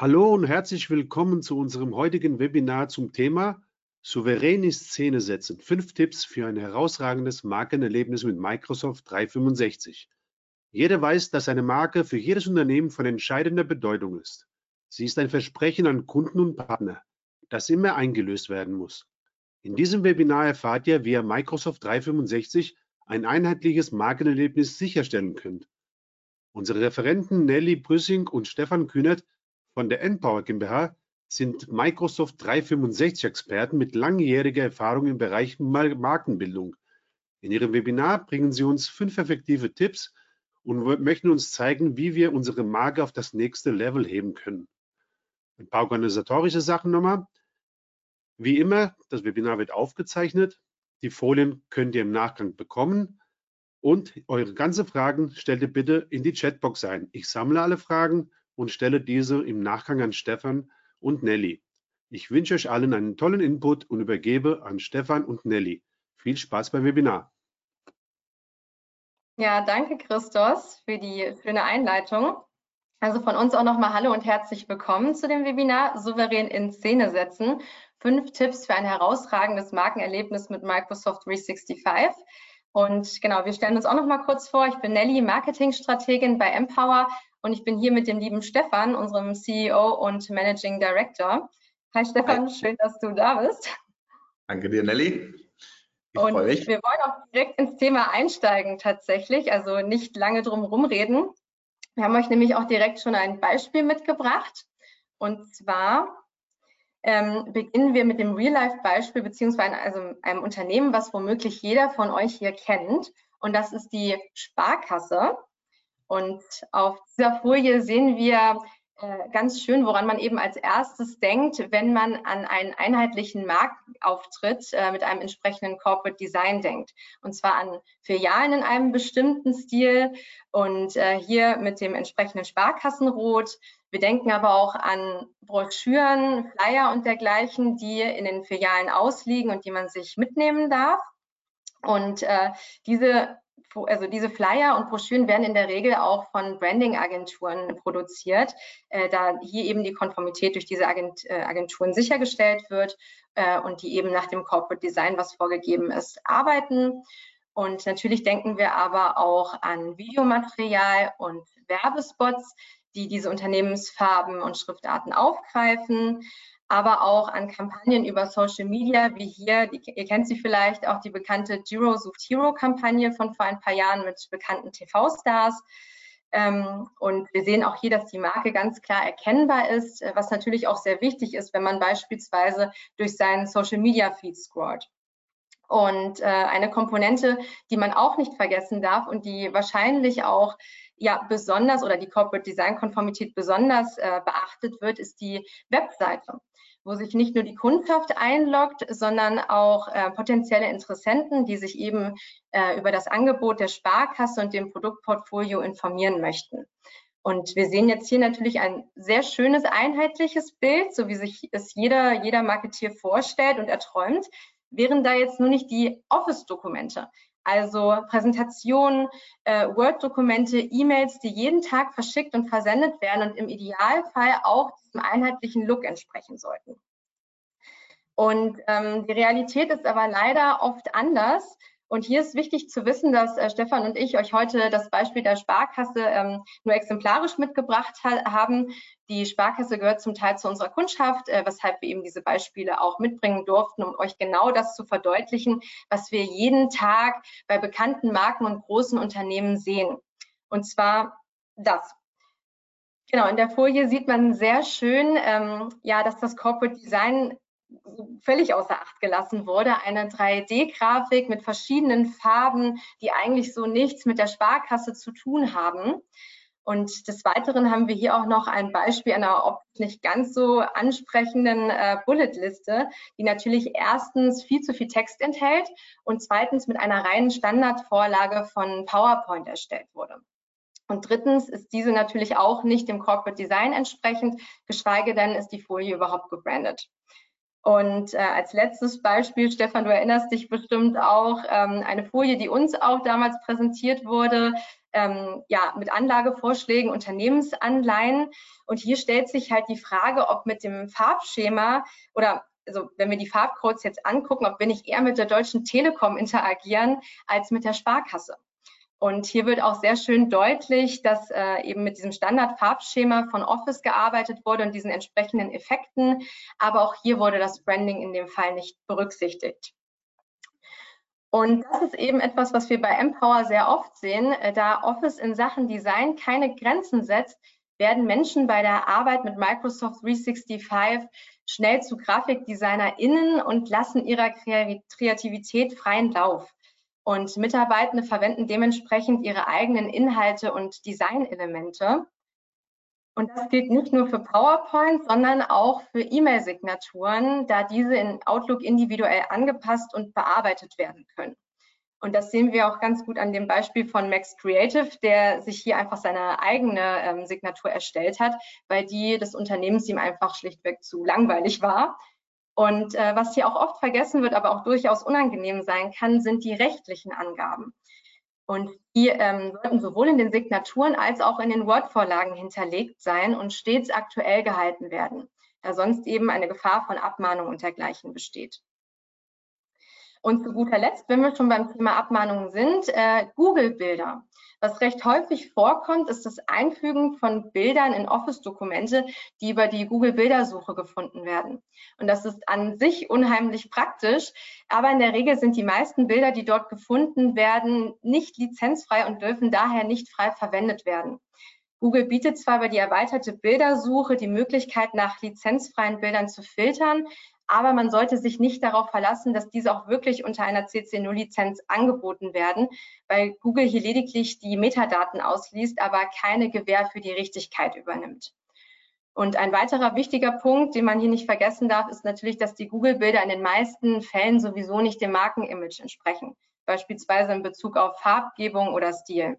Hallo und herzlich willkommen zu unserem heutigen Webinar zum Thema Souverän in Szene setzen. Fünf Tipps für ein herausragendes Markenerlebnis mit Microsoft 365. Jeder weiß, dass eine Marke für jedes Unternehmen von entscheidender Bedeutung ist. Sie ist ein Versprechen an Kunden und Partner, das immer eingelöst werden muss. In diesem Webinar erfahrt ihr, wie ihr Microsoft 365 ein einheitliches Markenerlebnis sicherstellen könnt. Unsere Referenten Nelly Brüssing und Stefan Kühnert von der Npower GmbH sind Microsoft 365-Experten mit langjähriger Erfahrung im Bereich Markenbildung. In ihrem Webinar bringen sie uns fünf effektive Tipps und möchten uns zeigen, wie wir unsere Marke auf das nächste Level heben können. Ein paar organisatorische Sachen nochmal. Wie immer, das Webinar wird aufgezeichnet. Die Folien könnt ihr im Nachgang bekommen. Und eure ganzen Fragen stellt ihr bitte in die Chatbox ein. Ich sammle alle Fragen und stelle diese im Nachgang an Stefan und Nelly. Ich wünsche euch allen einen tollen Input und übergebe an Stefan und Nelly. Viel Spaß beim Webinar. Ja, danke Christos für die schöne Einleitung. Also von uns auch nochmal Hallo und herzlich willkommen zu dem Webinar Souverän in Szene setzen. Fünf Tipps für ein herausragendes Markenerlebnis mit Microsoft 365. Und genau, wir stellen uns auch noch mal kurz vor. Ich bin Nelly, Marketingstrategin bei Empower und ich bin hier mit dem lieben Stefan, unserem CEO und Managing Director. Hi Stefan, Hi. schön, dass du da bist. Danke dir, Nelly. Ich und wir wollen auch direkt ins Thema einsteigen tatsächlich, also nicht lange drum rumreden. Wir haben euch nämlich auch direkt schon ein Beispiel mitgebracht. Und zwar ähm, beginnen wir mit dem Real-Life-Beispiel beziehungsweise also einem Unternehmen, was womöglich jeder von euch hier kennt. Und das ist die Sparkasse. Und auf dieser Folie sehen wir äh, ganz schön, woran man eben als erstes denkt, wenn man an einen einheitlichen Marktauftritt äh, mit einem entsprechenden Corporate Design denkt. Und zwar an Filialen in einem bestimmten Stil und äh, hier mit dem entsprechenden Sparkassenrot. Wir denken aber auch an Broschüren, Flyer und dergleichen, die in den Filialen ausliegen und die man sich mitnehmen darf. Und äh, diese also diese Flyer und Broschüren werden in der Regel auch von Branding-Agenturen produziert, äh, da hier eben die Konformität durch diese Agent, äh, Agenturen sichergestellt wird äh, und die eben nach dem Corporate Design, was vorgegeben ist, arbeiten. Und natürlich denken wir aber auch an Videomaterial und Werbespots, die diese Unternehmensfarben und Schriftarten aufgreifen aber auch an Kampagnen über Social Media, wie hier, die, ihr kennt sie vielleicht, auch die bekannte Giro sucht Hero Kampagne von vor ein paar Jahren mit bekannten TV-Stars. Ähm, und wir sehen auch hier, dass die Marke ganz klar erkennbar ist, äh, was natürlich auch sehr wichtig ist, wenn man beispielsweise durch seinen Social Media Feed scrollt. Und äh, eine Komponente, die man auch nicht vergessen darf und die wahrscheinlich auch ja besonders oder die Corporate Design Konformität besonders äh, beachtet wird, ist die Webseite wo sich nicht nur die Kundschaft einloggt, sondern auch äh, potenzielle Interessenten, die sich eben äh, über das Angebot der Sparkasse und dem Produktportfolio informieren möchten. Und wir sehen jetzt hier natürlich ein sehr schönes, einheitliches Bild, so wie sich es jeder, jeder Marketier vorstellt und erträumt, wären da jetzt nur nicht die Office-Dokumente. Also Präsentationen, äh, Word-Dokumente, E-Mails, die jeden Tag verschickt und versendet werden und im Idealfall auch diesem einheitlichen Look entsprechen sollten. Und ähm, die Realität ist aber leider oft anders. Und hier ist wichtig zu wissen, dass äh, Stefan und ich euch heute das Beispiel der Sparkasse ähm, nur exemplarisch mitgebracht ha haben. Die Sparkasse gehört zum Teil zu unserer Kundschaft, äh, weshalb wir eben diese Beispiele auch mitbringen durften, um euch genau das zu verdeutlichen, was wir jeden Tag bei bekannten Marken und großen Unternehmen sehen. Und zwar das. Genau, in der Folie sieht man sehr schön, ähm, ja, dass das Corporate Design völlig außer Acht gelassen wurde. Eine 3D-Grafik mit verschiedenen Farben, die eigentlich so nichts mit der Sparkasse zu tun haben. Und des Weiteren haben wir hier auch noch ein Beispiel einer nicht ganz so ansprechenden äh, Bulletliste, die natürlich erstens viel zu viel Text enthält und zweitens mit einer reinen Standardvorlage von PowerPoint erstellt wurde. Und drittens ist diese natürlich auch nicht dem Corporate Design entsprechend, geschweige denn ist die Folie überhaupt gebrandet. Und äh, als letztes Beispiel, Stefan, du erinnerst dich bestimmt auch, ähm, eine Folie, die uns auch damals präsentiert wurde, ähm, ja, mit Anlagevorschlägen, Unternehmensanleihen. Und hier stellt sich halt die Frage, ob mit dem Farbschema oder also wenn wir die Farbcodes jetzt angucken, ob wir nicht eher mit der Deutschen Telekom interagieren als mit der Sparkasse. Und hier wird auch sehr schön deutlich, dass äh, eben mit diesem Standardfarbschema von Office gearbeitet wurde und diesen entsprechenden Effekten. Aber auch hier wurde das Branding in dem Fall nicht berücksichtigt. Und das ist eben etwas, was wir bei Empower sehr oft sehen. Äh, da Office in Sachen Design keine Grenzen setzt, werden Menschen bei der Arbeit mit Microsoft 365 schnell zu GrafikdesignerInnen und lassen ihrer Kreativität freien Lauf. Und Mitarbeitende verwenden dementsprechend ihre eigenen Inhalte und Designelemente. Und das gilt nicht nur für PowerPoint, sondern auch für E-Mail-Signaturen, da diese in Outlook individuell angepasst und bearbeitet werden können. Und das sehen wir auch ganz gut an dem Beispiel von Max Creative, der sich hier einfach seine eigene ähm, Signatur erstellt hat, weil die des Unternehmens ihm einfach schlichtweg zu langweilig war. Und äh, was hier auch oft vergessen wird, aber auch durchaus unangenehm sein kann, sind die rechtlichen Angaben. Und die ähm, sollten sowohl in den Signaturen als auch in den Word-Vorlagen hinterlegt sein und stets aktuell gehalten werden, da sonst eben eine Gefahr von Abmahnung und dergleichen besteht. Und zu guter Letzt, wenn wir schon beim Thema Abmahnungen sind, äh, Google-Bilder. Was recht häufig vorkommt, ist das Einfügen von Bildern in Office-Dokumente, die über die Google-Bildersuche gefunden werden. Und das ist an sich unheimlich praktisch, aber in der Regel sind die meisten Bilder, die dort gefunden werden, nicht lizenzfrei und dürfen daher nicht frei verwendet werden. Google bietet zwar über die erweiterte Bildersuche die Möglichkeit, nach lizenzfreien Bildern zu filtern, aber man sollte sich nicht darauf verlassen, dass diese auch wirklich unter einer CC0-Lizenz angeboten werden, weil Google hier lediglich die Metadaten ausliest, aber keine Gewähr für die Richtigkeit übernimmt. Und ein weiterer wichtiger Punkt, den man hier nicht vergessen darf, ist natürlich, dass die Google-Bilder in den meisten Fällen sowieso nicht dem Markenimage entsprechen, beispielsweise in Bezug auf Farbgebung oder Stil.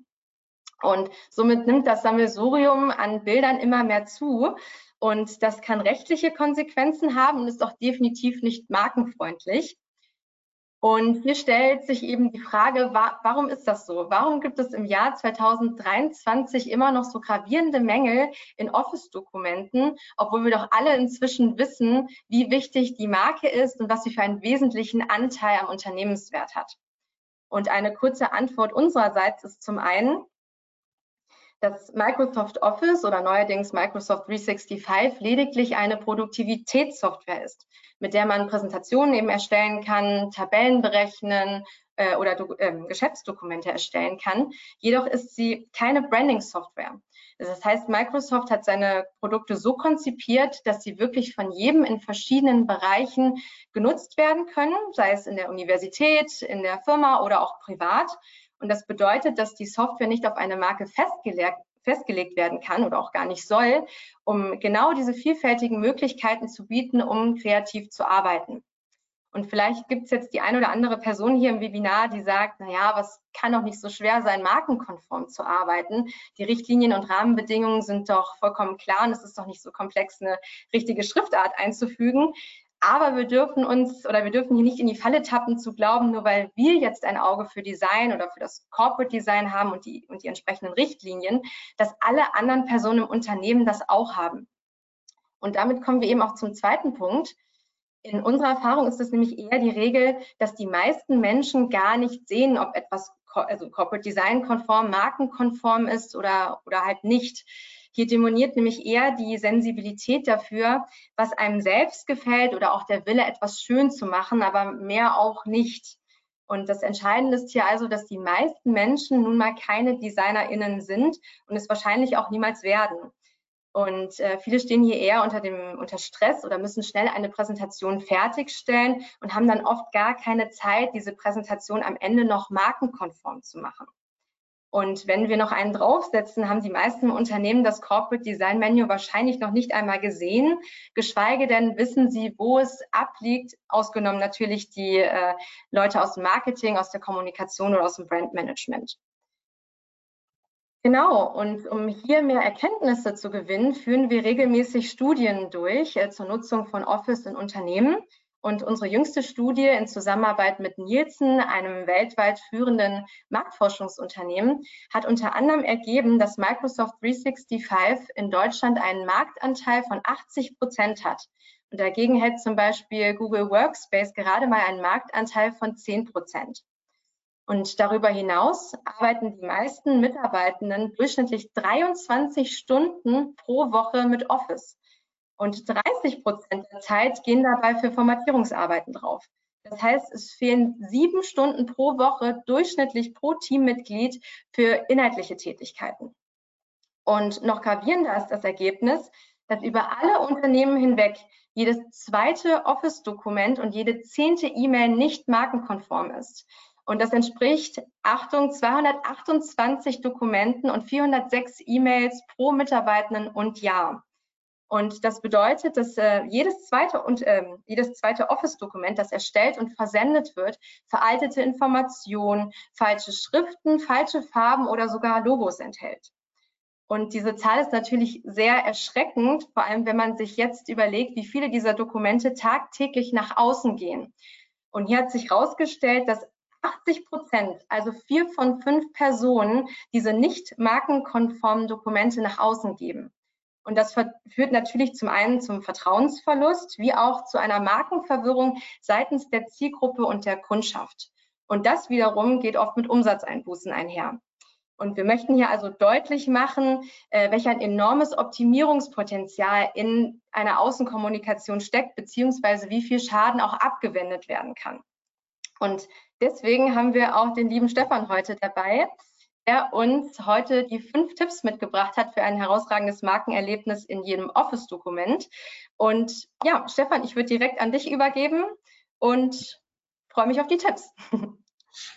Und somit nimmt das Sammelsurium an Bildern immer mehr zu. Und das kann rechtliche Konsequenzen haben und ist auch definitiv nicht markenfreundlich. Und hier stellt sich eben die Frage, warum ist das so? Warum gibt es im Jahr 2023 immer noch so gravierende Mängel in Office-Dokumenten, obwohl wir doch alle inzwischen wissen, wie wichtig die Marke ist und was sie für einen wesentlichen Anteil am Unternehmenswert hat? Und eine kurze Antwort unsererseits ist zum einen, dass Microsoft Office oder neuerdings Microsoft 365 lediglich eine Produktivitätssoftware ist, mit der man Präsentationen eben erstellen kann, Tabellen berechnen äh, oder äh, Geschäftsdokumente erstellen kann. Jedoch ist sie keine Branding-Software. Das heißt, Microsoft hat seine Produkte so konzipiert, dass sie wirklich von jedem in verschiedenen Bereichen genutzt werden können, sei es in der Universität, in der Firma oder auch privat. Und das bedeutet, dass die Software nicht auf eine Marke festgelegt, festgelegt werden kann oder auch gar nicht soll, um genau diese vielfältigen Möglichkeiten zu bieten, um kreativ zu arbeiten. Und vielleicht gibt es jetzt die ein oder andere Person hier im Webinar, die sagt, na ja, was kann doch nicht so schwer sein, markenkonform zu arbeiten. Die Richtlinien und Rahmenbedingungen sind doch vollkommen klar und es ist doch nicht so komplex, eine richtige Schriftart einzufügen. Aber wir dürfen uns oder wir dürfen hier nicht in die Falle tappen zu glauben, nur weil wir jetzt ein Auge für Design oder für das Corporate Design haben und die, und die entsprechenden Richtlinien, dass alle anderen Personen im Unternehmen das auch haben. Und damit kommen wir eben auch zum zweiten Punkt. In unserer Erfahrung ist es nämlich eher die Regel, dass die meisten Menschen gar nicht sehen, ob etwas also Corporate Design konform, markenkonform ist oder, oder halt nicht. Hier demoniert nämlich eher die Sensibilität dafür, was einem selbst gefällt oder auch der Wille, etwas schön zu machen, aber mehr auch nicht. Und das Entscheidende ist hier also, dass die meisten Menschen nun mal keine DesignerInnen sind und es wahrscheinlich auch niemals werden. Und äh, viele stehen hier eher unter dem unter Stress oder müssen schnell eine Präsentation fertigstellen und haben dann oft gar keine Zeit, diese Präsentation am Ende noch markenkonform zu machen. Und wenn wir noch einen draufsetzen, haben die meisten Unternehmen das Corporate Design Menu wahrscheinlich noch nicht einmal gesehen, geschweige denn wissen sie, wo es abliegt, ausgenommen natürlich die äh, Leute aus dem Marketing, aus der Kommunikation oder aus dem Brandmanagement. Genau, und um hier mehr Erkenntnisse zu gewinnen, führen wir regelmäßig Studien durch äh, zur Nutzung von Office in Unternehmen. Und unsere jüngste Studie in Zusammenarbeit mit Nielsen, einem weltweit führenden Marktforschungsunternehmen, hat unter anderem ergeben, dass Microsoft 365 in Deutschland einen Marktanteil von 80 Prozent hat. Und dagegen hält zum Beispiel Google Workspace gerade mal einen Marktanteil von 10 Prozent. Und darüber hinaus arbeiten die meisten Mitarbeitenden durchschnittlich 23 Stunden pro Woche mit Office. Und 30 Prozent der Zeit gehen dabei für Formatierungsarbeiten drauf. Das heißt, es fehlen sieben Stunden pro Woche durchschnittlich pro Teammitglied für inhaltliche Tätigkeiten. Und noch gravierender ist das Ergebnis, dass über alle Unternehmen hinweg jedes zweite Office-Dokument und jede zehnte E-Mail nicht markenkonform ist. Und das entspricht, Achtung, 228 Dokumenten und 406 E-Mails pro Mitarbeitenden und Jahr. Und das bedeutet, dass äh, jedes zweite und äh, jedes zweite Office-Dokument, das erstellt und versendet wird, veraltete Informationen, falsche Schriften, falsche Farben oder sogar Logos enthält. Und diese Zahl ist natürlich sehr erschreckend, vor allem wenn man sich jetzt überlegt, wie viele dieser Dokumente tagtäglich nach außen gehen. Und hier hat sich herausgestellt, dass 80 Prozent, also vier von fünf Personen, diese nicht markenkonformen Dokumente nach außen geben. Und das führt natürlich zum einen zum Vertrauensverlust, wie auch zu einer Markenverwirrung seitens der Zielgruppe und der Kundschaft. Und das wiederum geht oft mit Umsatzeinbußen einher. Und wir möchten hier also deutlich machen, äh, welch ein enormes Optimierungspotenzial in einer Außenkommunikation steckt, beziehungsweise wie viel Schaden auch abgewendet werden kann. Und deswegen haben wir auch den lieben Stefan heute dabei, der uns heute die fünf Tipps mitgebracht hat für ein herausragendes Markenerlebnis in jedem Office-Dokument. Und ja, Stefan, ich würde direkt an dich übergeben und freue mich auf die Tipps.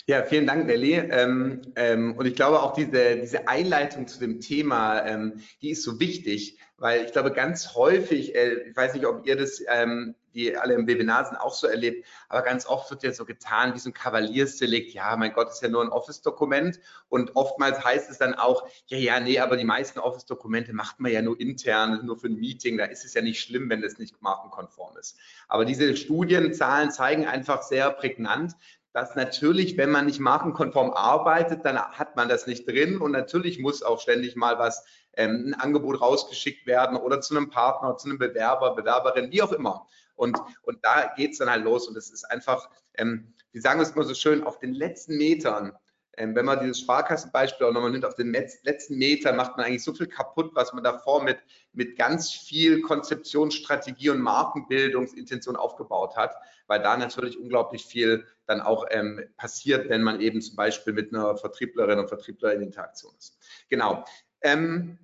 Ja, vielen Dank, Nelly. Ähm, ähm, und ich glaube auch diese, diese Einleitung zu dem Thema, ähm, die ist so wichtig, weil ich glaube ganz häufig, äh, ich weiß nicht, ob ihr das, ähm, die alle im Webinar sind, auch so erlebt, aber ganz oft wird ja so getan wie so ein Kavaliersdelikt, ja, mein Gott, ist ja nur ein Office-Dokument. Und oftmals heißt es dann auch, ja, ja, nee, aber die meisten Office-Dokumente macht man ja nur intern, nur für ein Meeting, da ist es ja nicht schlimm, wenn das nicht markenkonform ist. Aber diese Studienzahlen zeigen einfach sehr prägnant, dass natürlich, wenn man nicht markenkonform arbeitet, dann hat man das nicht drin. Und natürlich muss auch ständig mal was, ähm, ein Angebot rausgeschickt werden oder zu einem Partner, zu einem Bewerber, Bewerberin, wie auch immer. Und, und da geht's dann halt los und es ist einfach, ähm, wir sagen es immer so schön, auf den letzten Metern ähm, wenn man dieses Sparkassenbeispiel auch nochmal nimmt, auf den letzten Meter macht man eigentlich so viel kaputt, was man davor mit, mit ganz viel Konzeptionsstrategie und Markenbildungsintention aufgebaut hat, weil da natürlich unglaublich viel dann auch ähm, passiert, wenn man eben zum Beispiel mit einer Vertrieblerin und Vertriebler in Interaktion ist. Genau. Ähm,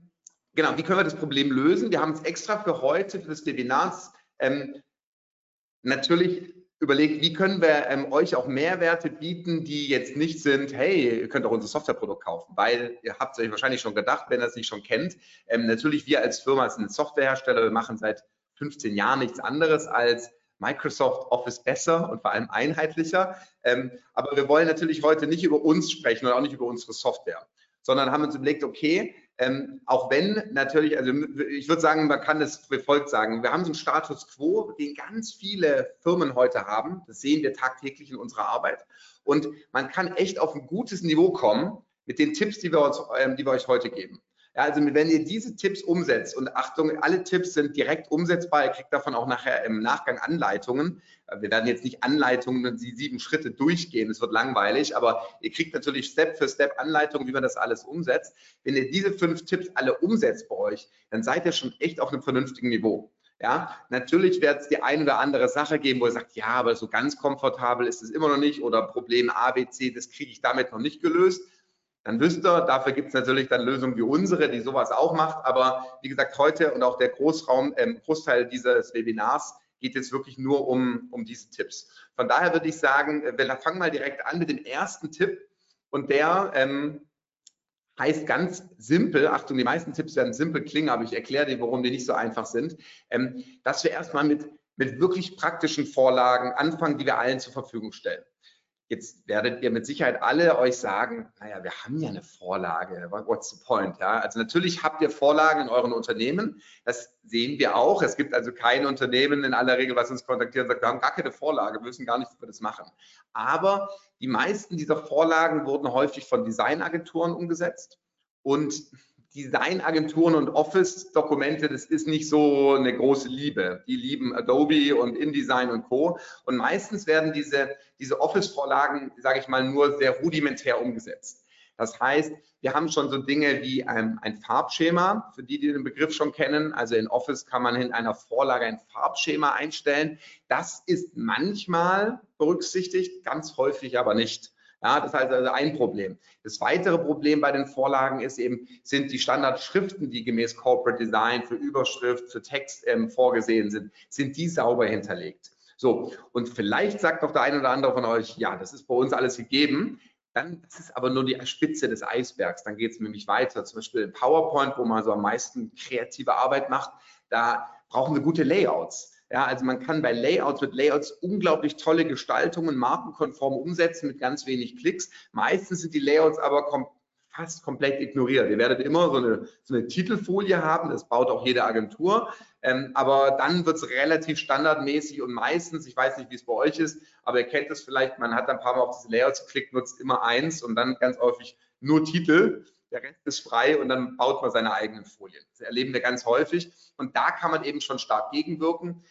genau, wie können wir das Problem lösen? Wir haben es extra für heute, für das Webinar, ähm, natürlich überlegt, wie können wir ähm, euch auch Mehrwerte bieten, die jetzt nicht sind, hey, ihr könnt auch unser Softwareprodukt kaufen, weil ihr habt es euch wahrscheinlich schon gedacht, wenn ihr es nicht schon kennt. Ähm, natürlich, wir als Firma sind Softwarehersteller, wir machen seit 15 Jahren nichts anderes als Microsoft Office besser und vor allem einheitlicher. Ähm, aber wir wollen natürlich heute nicht über uns sprechen und auch nicht über unsere Software, sondern haben uns überlegt, okay, ähm, auch wenn natürlich, also ich würde sagen, man kann es wie folgt sagen. Wir haben so einen Status quo, den ganz viele Firmen heute haben. Das sehen wir tagtäglich in unserer Arbeit. Und man kann echt auf ein gutes Niveau kommen mit den Tipps, die wir, uns, ähm, die wir euch heute geben. Ja, also wenn ihr diese Tipps umsetzt und Achtung, alle Tipps sind direkt umsetzbar, ihr kriegt davon auch nachher im Nachgang Anleitungen. Wir werden jetzt nicht Anleitungen, die sieben Schritte durchgehen, es wird langweilig, aber ihr kriegt natürlich Step für Step Anleitungen, wie man das alles umsetzt. Wenn ihr diese fünf Tipps alle umsetzt bei euch, dann seid ihr schon echt auf einem vernünftigen Niveau. Ja, natürlich wird es die ein oder andere Sache geben, wo ihr sagt, ja, aber so ganz komfortabel ist es immer noch nicht oder Problem A, B, C, das kriege ich damit noch nicht gelöst dann wisst ihr, dafür gibt es natürlich dann Lösungen wie unsere, die sowas auch macht. Aber wie gesagt, heute und auch der Großraum, ähm, Großteil dieses Webinars geht jetzt wirklich nur um, um diese Tipps. Von daher würde ich sagen, äh, wir fangen mal direkt an mit dem ersten Tipp. Und der ähm, heißt ganz simpel, Achtung, die meisten Tipps werden simpel klingen, aber ich erkläre dir, warum die nicht so einfach sind, ähm, dass wir erstmal mit, mit wirklich praktischen Vorlagen anfangen, die wir allen zur Verfügung stellen. Jetzt werdet ihr mit Sicherheit alle euch sagen, naja, wir haben ja eine Vorlage. What's the point? Ja, also natürlich habt ihr Vorlagen in euren Unternehmen. Das sehen wir auch. Es gibt also kein Unternehmen in aller Regel, was uns kontaktiert und sagt, wir haben gar keine Vorlage, wir wissen gar nicht, wie wir das machen. Aber die meisten dieser Vorlagen wurden häufig von Designagenturen umgesetzt. Und Designagenturen und Office-Dokumente, das ist nicht so eine große Liebe. Die lieben Adobe und InDesign und Co. Und meistens werden diese, diese Office-Vorlagen, sage ich mal, nur sehr rudimentär umgesetzt. Das heißt, wir haben schon so Dinge wie ein, ein, Farbschema, für die, die den Begriff schon kennen. Also in Office kann man in einer Vorlage ein Farbschema einstellen. Das ist manchmal berücksichtigt, ganz häufig aber nicht. Ja, das ist also ein Problem. Das weitere Problem bei den Vorlagen ist eben, sind die Standardschriften, die gemäß Corporate Design für Überschrift, für Text ähm, vorgesehen sind, sind die sauber hinterlegt. So, und vielleicht sagt doch der eine oder andere von euch, ja, das ist bei uns alles gegeben. Dann das ist aber nur die Spitze des Eisbergs. Dann geht es nämlich weiter. Zum Beispiel in PowerPoint, wo man so am meisten kreative Arbeit macht, da brauchen wir gute Layouts. Ja, also man kann bei Layouts mit Layouts unglaublich tolle Gestaltungen markenkonform umsetzen mit ganz wenig Klicks. Meistens sind die Layouts aber kom fast komplett ignoriert. Ihr werdet immer so eine, so eine Titelfolie haben, das baut auch jede Agentur, ähm, aber dann wird es relativ standardmäßig und meistens, ich weiß nicht, wie es bei euch ist, aber ihr kennt es vielleicht, man hat ein paar Mal auf diese Layouts geklickt, nutzt immer eins und dann ganz häufig nur Titel der Rest ist frei und dann baut man seine eigenen Folien. Das erleben wir ganz häufig und da kann man eben schon stark gegenwirken,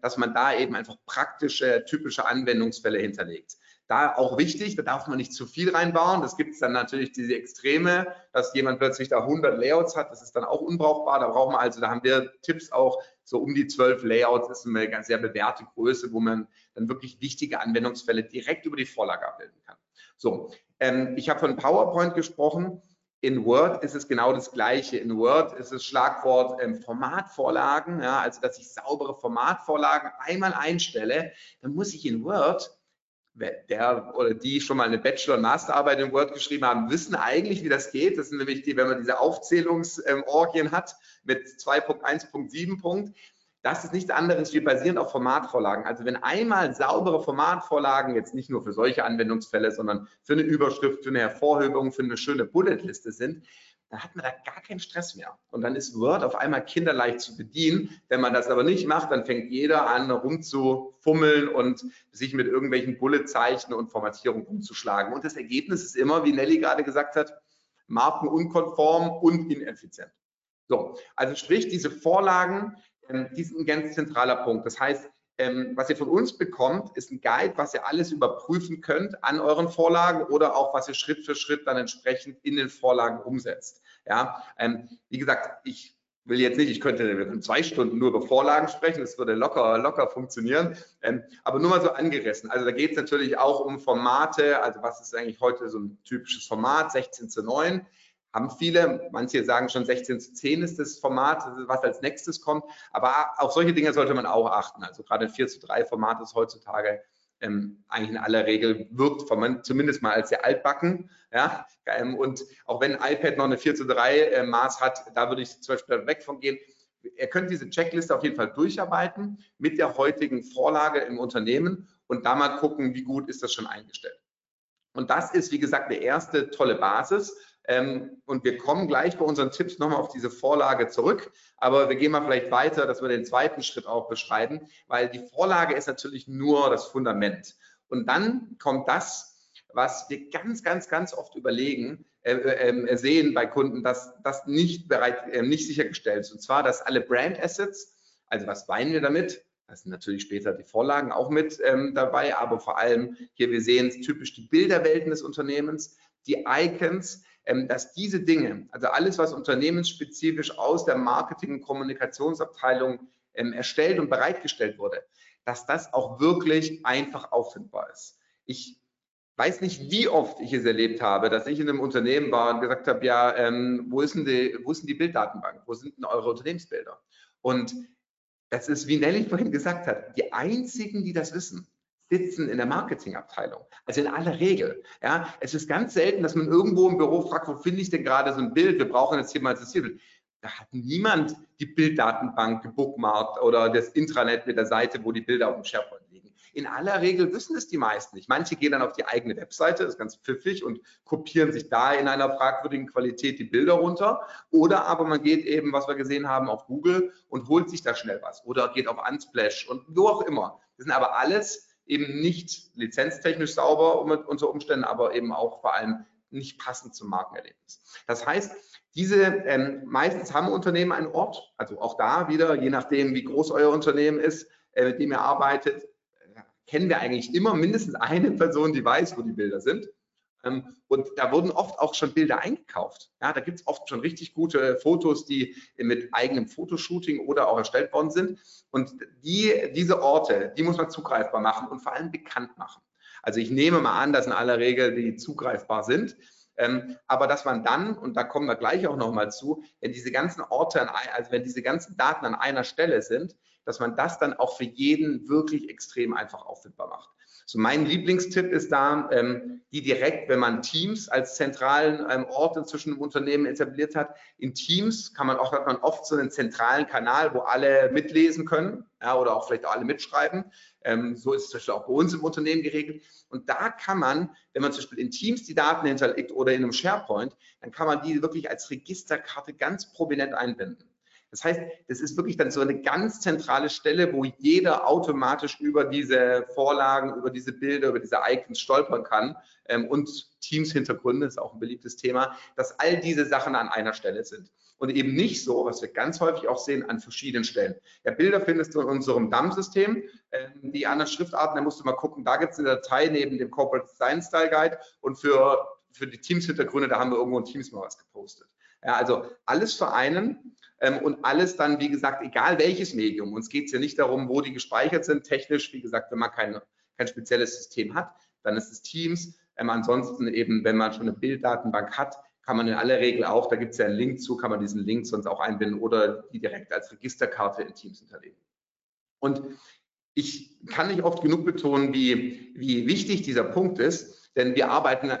dass man da eben einfach praktische, typische Anwendungsfälle hinterlegt. Da auch wichtig, da darf man nicht zu viel reinbauen. Das gibt es dann natürlich diese Extreme, dass jemand plötzlich da 100 Layouts hat. Das ist dann auch unbrauchbar. Da brauchen wir also, da haben wir Tipps auch, so um die 12 Layouts ist eine ganz sehr bewährte Größe, wo man dann wirklich wichtige Anwendungsfälle direkt über die Vorlage abbilden kann. So, ähm, ich habe von PowerPoint gesprochen. In Word ist es genau das Gleiche. In Word ist das Schlagwort ähm, Formatvorlagen, ja, also dass ich saubere Formatvorlagen einmal einstelle, dann muss ich in Word, der oder die schon mal eine Bachelor- und Masterarbeit in Word geschrieben haben, wissen eigentlich, wie das geht. Das sind nämlich die, wenn man diese Aufzählungsorgien ähm, hat mit 2.1.7 Punkt, das ist nichts anderes wie basierend auf Formatvorlagen. Also wenn einmal saubere Formatvorlagen, jetzt nicht nur für solche Anwendungsfälle, sondern für eine Überschrift, für eine Hervorhebung, für eine schöne Bulletliste sind, dann hat man da gar keinen Stress mehr. Und dann ist Word auf einmal kinderleicht zu bedienen. Wenn man das aber nicht macht, dann fängt jeder an, rumzufummeln und sich mit irgendwelchen Bulletzeichen und Formatierungen umzuschlagen. Und das Ergebnis ist immer, wie Nelly gerade gesagt hat, markenunkonform und ineffizient. So, also sprich, diese Vorlagen die sind ein ganz zentraler Punkt. Das heißt, ähm, was ihr von uns bekommt, ist ein Guide, was ihr alles überprüfen könnt an euren Vorlagen oder auch was ihr Schritt für Schritt dann entsprechend in den Vorlagen umsetzt. Ja, ähm, wie gesagt, ich will jetzt nicht, ich könnte in zwei Stunden nur über Vorlagen sprechen, das würde locker, locker funktionieren, ähm, aber nur mal so angerissen. Also da geht es natürlich auch um Formate, also was ist eigentlich heute so ein typisches Format, 16 zu 9 haben viele, manche sagen schon 16 zu 10 ist das Format, was als nächstes kommt, aber auf solche Dinge sollte man auch achten. Also gerade ein 4 zu 3 Format ist heutzutage ähm, eigentlich in aller Regel wirkt von zumindest mal als sehr altbacken. Ja? Ähm, und auch wenn iPad noch eine 4 zu 3 äh, Maß hat, da würde ich zum Beispiel weg von gehen. Ihr könnt diese Checkliste auf jeden Fall durcharbeiten mit der heutigen Vorlage im Unternehmen und da mal gucken, wie gut ist das schon eingestellt. Und das ist, wie gesagt, eine erste tolle Basis. Ähm, und wir kommen gleich bei unseren Tipps nochmal auf diese Vorlage zurück. Aber wir gehen mal vielleicht weiter, dass wir den zweiten Schritt auch beschreiben, weil die Vorlage ist natürlich nur das Fundament. Und dann kommt das, was wir ganz, ganz, ganz oft überlegen, äh, äh, sehen bei Kunden, dass das nicht bereit, äh, nicht sichergestellt ist. Und zwar, dass alle Brand Assets, also was meinen wir damit? Das sind natürlich später die Vorlagen auch mit ähm, dabei, aber vor allem hier, wir sehen es typisch die Bilderwelten des Unternehmens, die Icons, ähm, dass diese Dinge, also alles, was unternehmensspezifisch aus der Marketing- und Kommunikationsabteilung ähm, erstellt und bereitgestellt wurde, dass das auch wirklich einfach auffindbar ist. Ich weiß nicht, wie oft ich es erlebt habe, dass ich in einem Unternehmen war und gesagt habe, ja, ähm, wo, ist denn die, wo ist denn die Bilddatenbank? Wo sind denn eure Unternehmensbilder? Und das ist, wie Nelly vorhin gesagt hat, die einzigen, die das wissen, sitzen in der Marketingabteilung. Also in aller Regel. Ja, es ist ganz selten, dass man irgendwo im Büro fragt, wo finde ich denn gerade so ein Bild? Wir brauchen jetzt hier mal das Zielbild. Da hat niemand die Bilddatenbank gebookmarkt oder das Intranet mit der Seite, wo die Bilder auf dem SharePoint liegen. In aller Regel wissen es die meisten nicht. Manche gehen dann auf die eigene Webseite, das ist ganz pfiffig und kopieren sich da in einer fragwürdigen Qualität die Bilder runter. Oder aber man geht eben, was wir gesehen haben, auf Google und holt sich da schnell was. Oder geht auf Unsplash und wo auch immer. Das sind aber alles eben nicht lizenztechnisch sauber unter Umständen, aber eben auch vor allem nicht passend zum Markenerlebnis. Das heißt, diese ähm, meistens haben Unternehmen einen Ort, also auch da wieder, je nachdem, wie groß euer Unternehmen ist, äh, mit dem ihr arbeitet, äh, kennen wir eigentlich immer mindestens eine Person, die weiß, wo die Bilder sind. Ähm, und da wurden oft auch schon Bilder eingekauft. Ja, da gibt es oft schon richtig gute Fotos, die mit eigenem Fotoshooting oder auch erstellt worden sind. Und die, diese Orte, die muss man zugreifbar machen und vor allem bekannt machen. Also ich nehme mal an, dass in aller Regel die zugreifbar sind. Ähm, aber dass man dann, und da kommen wir gleich auch nochmal zu, wenn diese ganzen Orte, an, also wenn diese ganzen Daten an einer Stelle sind, dass man das dann auch für jeden wirklich extrem einfach auffindbar macht. So mein Lieblingstipp ist da, ähm, die direkt, wenn man Teams als zentralen ähm, Ort inzwischen im Unternehmen etabliert hat, in Teams kann man auch, hat man oft so einen zentralen Kanal, wo alle mitlesen können ja, oder auch vielleicht auch alle mitschreiben. Ähm, so ist es zum Beispiel auch bei uns im Unternehmen geregelt. Und da kann man, wenn man zum Beispiel in Teams die Daten hinterlegt oder in einem SharePoint, dann kann man die wirklich als Registerkarte ganz prominent einbinden. Das heißt, das ist wirklich dann so eine ganz zentrale Stelle, wo jeder automatisch über diese Vorlagen, über diese Bilder, über diese Icons stolpern kann ähm, und Teams-Hintergründe ist auch ein beliebtes Thema, dass all diese Sachen an einer Stelle sind und eben nicht so, was wir ganz häufig auch sehen, an verschiedenen Stellen. Ja, Bilder findest du in unserem DAM-System. Ähm, die anderen Schriftarten, da musst du mal gucken, da gibt es eine Datei neben dem Corporate Design Style Guide und für, für die Teams-Hintergründe, da haben wir irgendwo in Teams mal was gepostet. Ja, also alles vereinen und alles dann, wie gesagt, egal welches Medium. Uns geht es ja nicht darum, wo die gespeichert sind. Technisch, wie gesagt, wenn man kein, kein spezielles System hat, dann ist es Teams. Ähm, ansonsten eben, wenn man schon eine Bilddatenbank hat, kann man in aller Regel auch, da gibt es ja einen Link zu, kann man diesen Link sonst auch einbinden oder die direkt als Registerkarte in Teams hinterlegen. Und ich kann nicht oft genug betonen, wie, wie wichtig dieser Punkt ist, denn wir arbeiten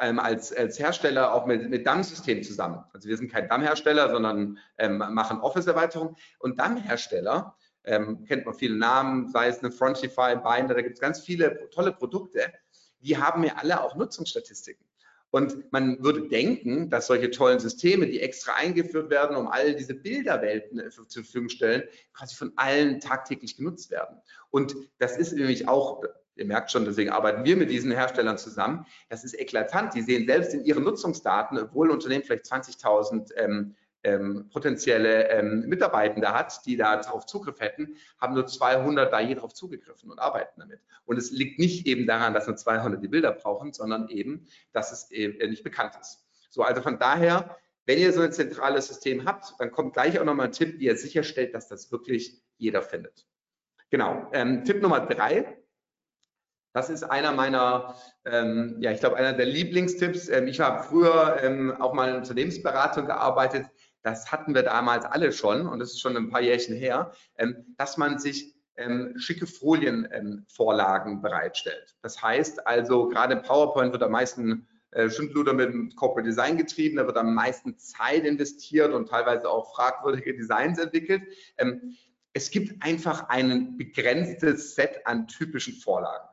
ähm, als, als Hersteller auch mit, mit DAM-Systemen zusammen. Also wir sind kein DAM-Hersteller, sondern ähm, machen Office-Erweiterung. Und DAM-Hersteller, ähm, kennt man viele Namen, sei es eine Frontify, Binder, da gibt es ganz viele tolle Produkte, die haben ja alle auch Nutzungsstatistiken. Und man würde denken, dass solche tollen Systeme, die extra eingeführt werden, um all diese Bilderwelten äh, zur Verfügung stellen, quasi von allen tagtäglich genutzt werden. Und das ist nämlich auch Ihr merkt schon, deswegen arbeiten wir mit diesen Herstellern zusammen. Das ist eklatant. Die sehen selbst in ihren Nutzungsdaten, obwohl ein Unternehmen vielleicht 20.000 ähm, ähm, potenzielle ähm, Mitarbeitende hat, die da darauf Zugriff hätten, haben nur 200 da je darauf zugegriffen und arbeiten damit. Und es liegt nicht eben daran, dass nur 200 die Bilder brauchen, sondern eben, dass es eben äh, nicht bekannt ist. So, also von daher, wenn ihr so ein zentrales System habt, dann kommt gleich auch nochmal ein Tipp, wie ihr sicherstellt, dass das wirklich jeder findet. Genau. Ähm, Tipp Nummer drei das ist einer meiner, ähm, ja, ich glaube, einer der Lieblingstipps. Ähm, ich habe früher ähm, auch mal in Unternehmensberatung gearbeitet. Das hatten wir damals alle schon und das ist schon ein paar Jährchen her, ähm, dass man sich ähm, schicke Folienvorlagen ähm, bereitstellt. Das heißt also, gerade im PowerPoint wird am meisten äh, Schindluder mit Corporate Design getrieben, da wird am meisten Zeit investiert und teilweise auch fragwürdige Designs entwickelt. es gibt einfach ein begrenztes Set an typischen Vorlagen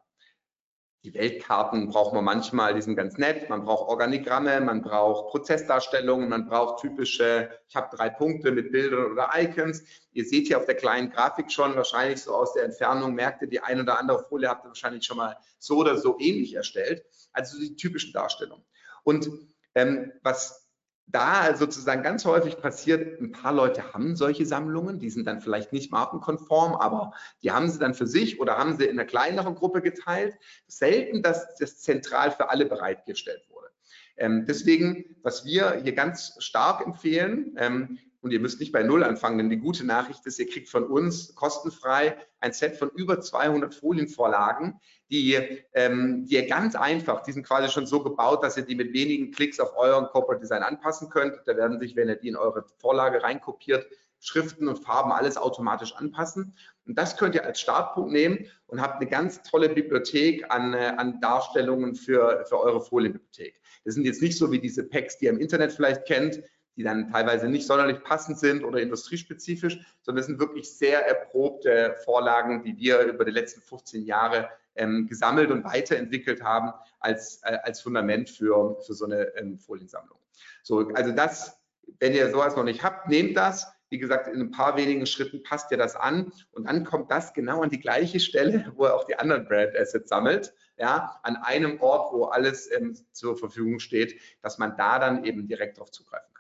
die Weltkarten braucht man manchmal, die sind ganz nett. Man braucht Organigramme, man braucht Prozessdarstellungen, man braucht typische, ich habe drei Punkte mit Bildern oder Icons. Ihr seht hier auf der kleinen Grafik schon wahrscheinlich so aus der Entfernung, merkt ihr, die ein oder andere Folie habt ihr wahrscheinlich schon mal so oder so ähnlich erstellt. Also die typischen Darstellungen. Und ähm, was da sozusagen ganz häufig passiert, ein paar Leute haben solche Sammlungen, die sind dann vielleicht nicht markenkonform, aber die haben sie dann für sich oder haben sie in einer kleineren Gruppe geteilt. Selten, dass das zentral für alle bereitgestellt wurde. Ähm, deswegen, was wir hier ganz stark empfehlen, ähm, und ihr müsst nicht bei Null anfangen, denn die gute Nachricht ist, ihr kriegt von uns kostenfrei ein Set von über 200 Folienvorlagen, die, ähm, die ihr ganz einfach, die sind quasi schon so gebaut, dass ihr die mit wenigen Klicks auf euren Corporate Design anpassen könnt. Da werden sich, wenn ihr die in eure Vorlage reinkopiert, Schriften und Farben alles automatisch anpassen. Und das könnt ihr als Startpunkt nehmen und habt eine ganz tolle Bibliothek an, äh, an Darstellungen für, für eure Folienbibliothek. Das sind jetzt nicht so wie diese Packs, die ihr im Internet vielleicht kennt, die dann teilweise nicht sonderlich passend sind oder industriespezifisch, sondern es sind wirklich sehr erprobte Vorlagen, die wir über die letzten 15 Jahre ähm, gesammelt und weiterentwickelt haben als, äh, als Fundament für, für so eine ähm, Foliensammlung. So, also das, wenn ihr sowas noch nicht habt, nehmt das. Wie gesagt, in ein paar wenigen Schritten passt ihr das an und dann kommt das genau an die gleiche Stelle, wo er auch die anderen Brand Assets sammelt, ja, an einem Ort, wo alles ähm, zur Verfügung steht, dass man da dann eben direkt darauf zugreifen.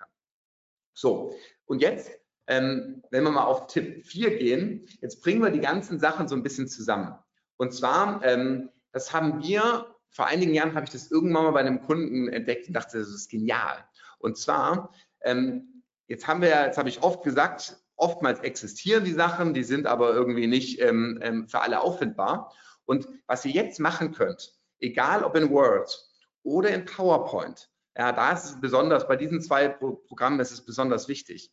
So, und jetzt, ähm, wenn wir mal auf Tipp 4 gehen, jetzt bringen wir die ganzen Sachen so ein bisschen zusammen. Und zwar, ähm, das haben wir, vor einigen Jahren habe ich das irgendwann mal bei einem Kunden entdeckt und dachte, das ist genial. Und zwar, ähm, jetzt haben wir, jetzt habe ich oft gesagt, oftmals existieren die Sachen, die sind aber irgendwie nicht ähm, ähm, für alle auffindbar. Und was ihr jetzt machen könnt, egal ob in Word oder in PowerPoint, ja, da ist es besonders, bei diesen zwei Programmen ist es besonders wichtig.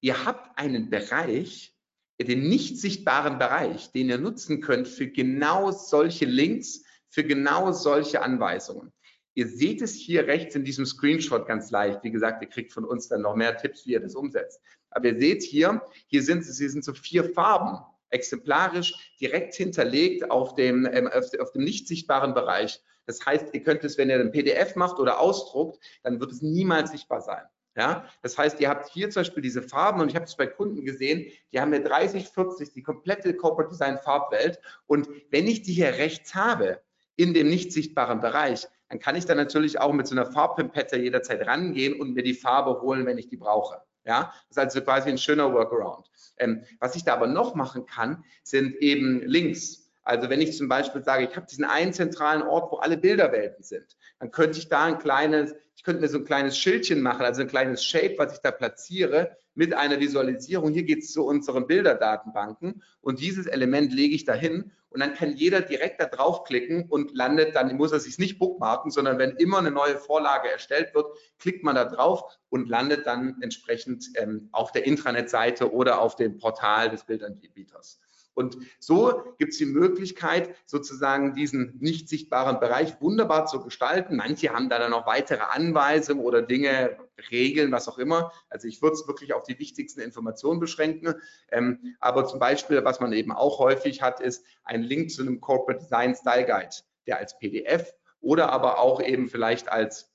Ihr habt einen Bereich, den nicht sichtbaren Bereich, den ihr nutzen könnt für genau solche Links, für genau solche Anweisungen. Ihr seht es hier rechts in diesem Screenshot ganz leicht. Wie gesagt, ihr kriegt von uns dann noch mehr Tipps, wie ihr das umsetzt. Aber ihr seht hier, hier sind, hier sind so vier Farben exemplarisch direkt hinterlegt auf dem, ähm, auf dem nicht sichtbaren Bereich. Das heißt, ihr könnt es, wenn ihr ein PDF macht oder ausdruckt, dann wird es niemals sichtbar sein. Ja, das heißt, ihr habt hier zum Beispiel diese Farben und ich habe es bei Kunden gesehen, die haben eine 30, 40, die komplette Corporate Design Farbwelt und wenn ich die hier rechts habe, in dem nicht sichtbaren Bereich, dann kann ich da natürlich auch mit so einer Farbpimpette jederzeit rangehen und mir die Farbe holen, wenn ich die brauche. Ja, das ist also quasi ein schöner Workaround. Ähm, was ich da aber noch machen kann, sind eben Links. Also wenn ich zum Beispiel sage, ich habe diesen einen zentralen Ort, wo alle Bilderwelten sind, dann könnte ich da ein kleines, ich könnte mir so ein kleines Schildchen machen, also ein kleines Shape, was ich da platziere mit einer Visualisierung. Hier geht es zu unseren Bilderdatenbanken und dieses Element lege ich dahin und dann kann jeder direkt da draufklicken und landet dann, muss er sich nicht bookmarken, sondern wenn immer eine neue Vorlage erstellt wird, klickt man da drauf und landet dann entsprechend ähm, auf der Intranet-Seite oder auf dem Portal des Bildanbieters. Und so gibt es die Möglichkeit, sozusagen diesen nicht sichtbaren Bereich wunderbar zu gestalten. Manche haben da dann noch weitere Anweisungen oder Dinge, Regeln, was auch immer. Also ich würde es wirklich auf die wichtigsten Informationen beschränken. Ähm, aber zum Beispiel, was man eben auch häufig hat, ist ein Link zu einem Corporate Design Style Guide, der als PDF oder aber auch eben vielleicht als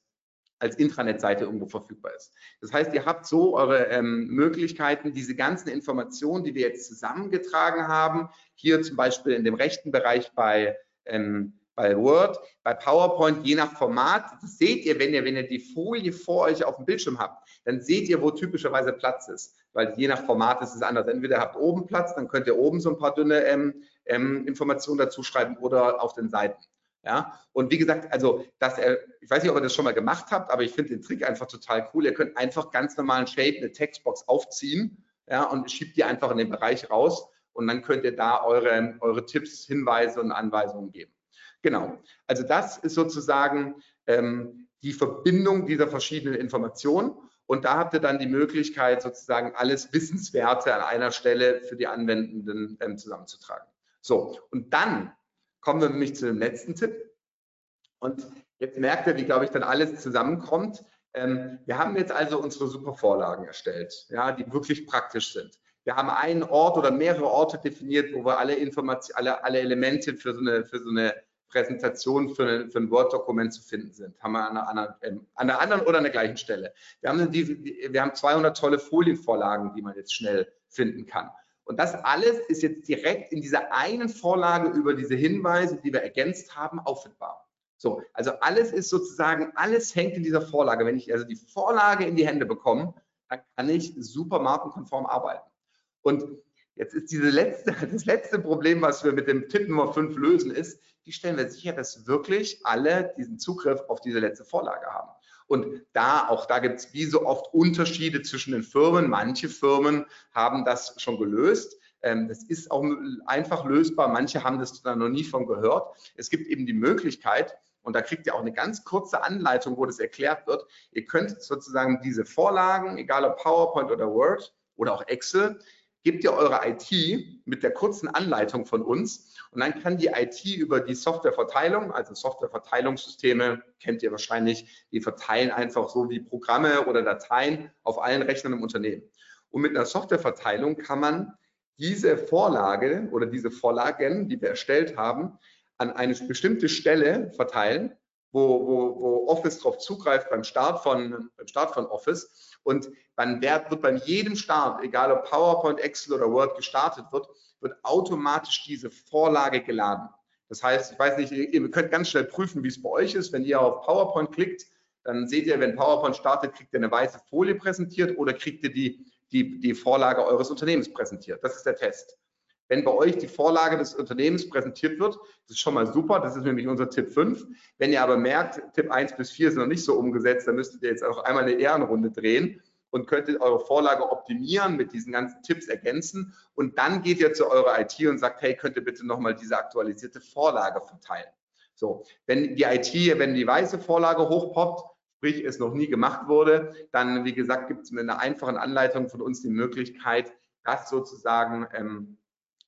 als Intranet-Seite irgendwo verfügbar ist. Das heißt, ihr habt so eure ähm, Möglichkeiten, diese ganzen Informationen, die wir jetzt zusammengetragen haben, hier zum Beispiel in dem rechten Bereich bei, ähm, bei Word, bei PowerPoint, je nach Format, das seht ihr, wenn ihr, wenn ihr die Folie vor euch auf dem Bildschirm habt, dann seht ihr, wo typischerweise Platz ist, weil je nach Format ist es anders. Entweder habt oben Platz, dann könnt ihr oben so ein paar dünne ähm, ähm, Informationen dazu schreiben oder auf den Seiten. Ja, und wie gesagt, also dass er, ich weiß nicht, ob ihr das schon mal gemacht habt, aber ich finde den Trick einfach total cool. Ihr könnt einfach ganz normalen Shape, eine Textbox aufziehen, ja, und schiebt die einfach in den Bereich raus und dann könnt ihr da eure, eure Tipps, Hinweise und Anweisungen geben. Genau. Also das ist sozusagen ähm, die Verbindung dieser verschiedenen Informationen. Und da habt ihr dann die Möglichkeit, sozusagen alles Wissenswerte an einer Stelle für die Anwendenden ähm, zusammenzutragen. So, und dann kommen wir nämlich zu dem letzten Tipp. Und jetzt merkt ihr, wie, glaube ich, dann alles zusammenkommt. Ähm, wir haben jetzt also unsere super Vorlagen erstellt, ja, die wirklich praktisch sind. Wir haben einen Ort oder mehrere Orte definiert, wo wir alle Informationen, alle, alle Elemente für so eine, für so eine Präsentation für, eine, für ein Word-Dokument zu finden sind. Haben wir an einer, anderen, ähm, an einer anderen oder an der gleichen Stelle. Wir haben, die, wir haben 200 tolle Folienvorlagen, die man jetzt schnell finden kann. Und das alles ist jetzt direkt in dieser einen Vorlage über diese Hinweise, die wir ergänzt haben, auffindbar. So, also alles ist sozusagen, alles hängt in dieser Vorlage. Wenn ich also die Vorlage in die Hände bekomme, dann kann ich super markenkonform arbeiten. Und jetzt ist diese letzte, das letzte Problem, was wir mit dem Tipp Nummer 5 lösen, ist, wie stellen wir sicher, dass wirklich alle diesen Zugriff auf diese letzte Vorlage haben. Und da, auch da gibt es wie so oft Unterschiede zwischen den Firmen. Manche Firmen haben das schon gelöst. Ähm, das ist auch einfach lösbar. Manche haben das da noch nie von gehört. Es gibt eben die Möglichkeit, und da kriegt ihr auch eine ganz kurze Anleitung, wo das erklärt wird. Ihr könnt sozusagen diese Vorlagen, egal ob PowerPoint oder Word oder auch Excel, gebt ihr eure IT mit der kurzen Anleitung von uns und dann kann die IT über die Softwareverteilung, also Softwareverteilungssysteme, kennt ihr wahrscheinlich, die verteilen einfach so wie Programme oder Dateien auf allen Rechnern im Unternehmen. Und mit einer Softwareverteilung kann man diese Vorlage oder diese Vorlagen, die wir erstellt haben, an eine bestimmte Stelle verteilen, wo, wo, wo Office darauf zugreift beim Start von, beim Start von Office. Und dann wird, wird bei jedem Start, egal ob PowerPoint, Excel oder Word gestartet wird, wird automatisch diese Vorlage geladen. Das heißt, ich weiß nicht, ihr könnt ganz schnell prüfen, wie es bei euch ist. Wenn ihr auf PowerPoint klickt, dann seht ihr, wenn PowerPoint startet, kriegt ihr eine weiße Folie präsentiert oder kriegt ihr die, die, die Vorlage eures Unternehmens präsentiert. Das ist der Test. Wenn bei euch die Vorlage des Unternehmens präsentiert wird, das ist schon mal super, das ist nämlich unser Tipp 5. Wenn ihr aber merkt, Tipp 1 bis 4 sind noch nicht so umgesetzt, dann müsstet ihr jetzt auch einmal eine Ehrenrunde drehen und könntet eure Vorlage optimieren, mit diesen ganzen Tipps ergänzen und dann geht ihr zu eurer IT und sagt, hey, könnt ihr bitte nochmal diese aktualisierte Vorlage verteilen. So, wenn die IT, wenn die weiße Vorlage hochpoppt, sprich es noch nie gemacht wurde, dann, wie gesagt, gibt es mit einer einfachen Anleitung von uns die Möglichkeit, das sozusagen ähm,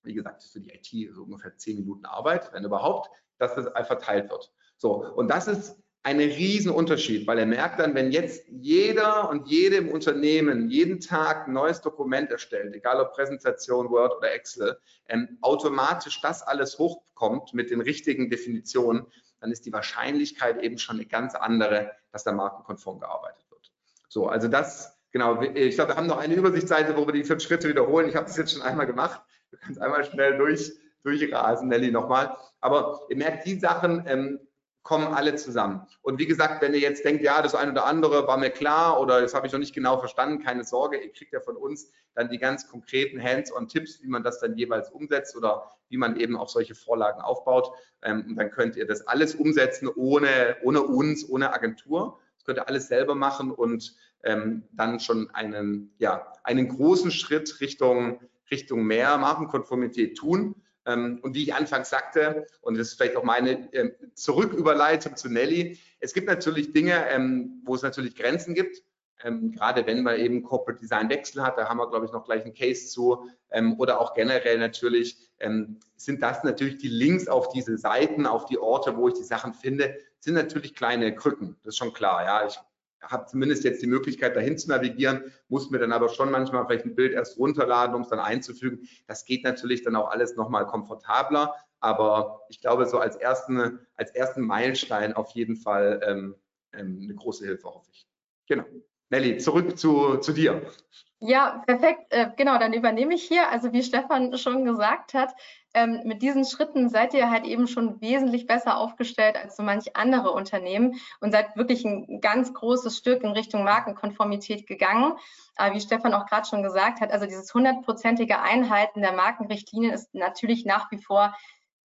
wie gesagt, für die IT so ungefähr zehn Minuten Arbeit, wenn überhaupt, dass das verteilt wird. So, und das ist ein Riesenunterschied, weil er merkt dann, wenn jetzt jeder und jede im Unternehmen jeden Tag ein neues Dokument erstellt, egal ob Präsentation, Word oder Excel, ähm, automatisch das alles hochkommt mit den richtigen Definitionen, dann ist die Wahrscheinlichkeit eben schon eine ganz andere, dass da markenkonform gearbeitet wird. So, also das, genau, ich glaube, wir haben noch eine Übersichtsseite, wo wir die fünf Schritte wiederholen. Ich habe das jetzt schon einmal gemacht. Du kannst einmal schnell durch, durchrasen, Nelly, nochmal. Aber ihr merkt, die Sachen ähm, kommen alle zusammen. Und wie gesagt, wenn ihr jetzt denkt, ja, das eine oder andere war mir klar oder das habe ich noch nicht genau verstanden, keine Sorge, ihr kriegt ja von uns dann die ganz konkreten Hands-on-Tipps, wie man das dann jeweils umsetzt oder wie man eben auch solche Vorlagen aufbaut. Ähm, und dann könnt ihr das alles umsetzen ohne, ohne uns, ohne Agentur. Das könnt ihr alles selber machen und ähm, dann schon einen, ja, einen großen Schritt Richtung Richtung mehr Markenkonformität tun. Ähm, und wie ich anfangs sagte, und das ist vielleicht auch meine ähm, Zurücküberleitung zu Nelly, es gibt natürlich Dinge, ähm, wo es natürlich Grenzen gibt. gerade wenn man eben Corporate Design Wechsel hat, da haben wir, glaube ich, noch gleich einen Case zu, oder auch generell natürlich, sind das natürlich die Links auf diese Seiten, auf die Orte, wo ich die Sachen finde, sind natürlich kleine Krücken, das ist schon klar. Ja, ich habe zumindest jetzt die Möglichkeit, dahin zu navigieren, muss mir dann aber schon manchmal vielleicht ein Bild erst runterladen, um es dann einzufügen. Das geht natürlich dann auch alles nochmal komfortabler, aber ich glaube, so als ersten, als ersten Meilenstein auf jeden Fall ähm, ähm, eine große Hilfe, hoffe ich. Genau. Nelly, zurück zu, zu dir. Ja, perfekt. Äh, genau, dann übernehme ich hier. Also wie Stefan schon gesagt hat, ähm, mit diesen Schritten seid ihr halt eben schon wesentlich besser aufgestellt als so manch andere Unternehmen und seid wirklich ein ganz großes Stück in Richtung Markenkonformität gegangen. Aber wie Stefan auch gerade schon gesagt hat, also dieses hundertprozentige Einhalten der Markenrichtlinien ist natürlich nach wie vor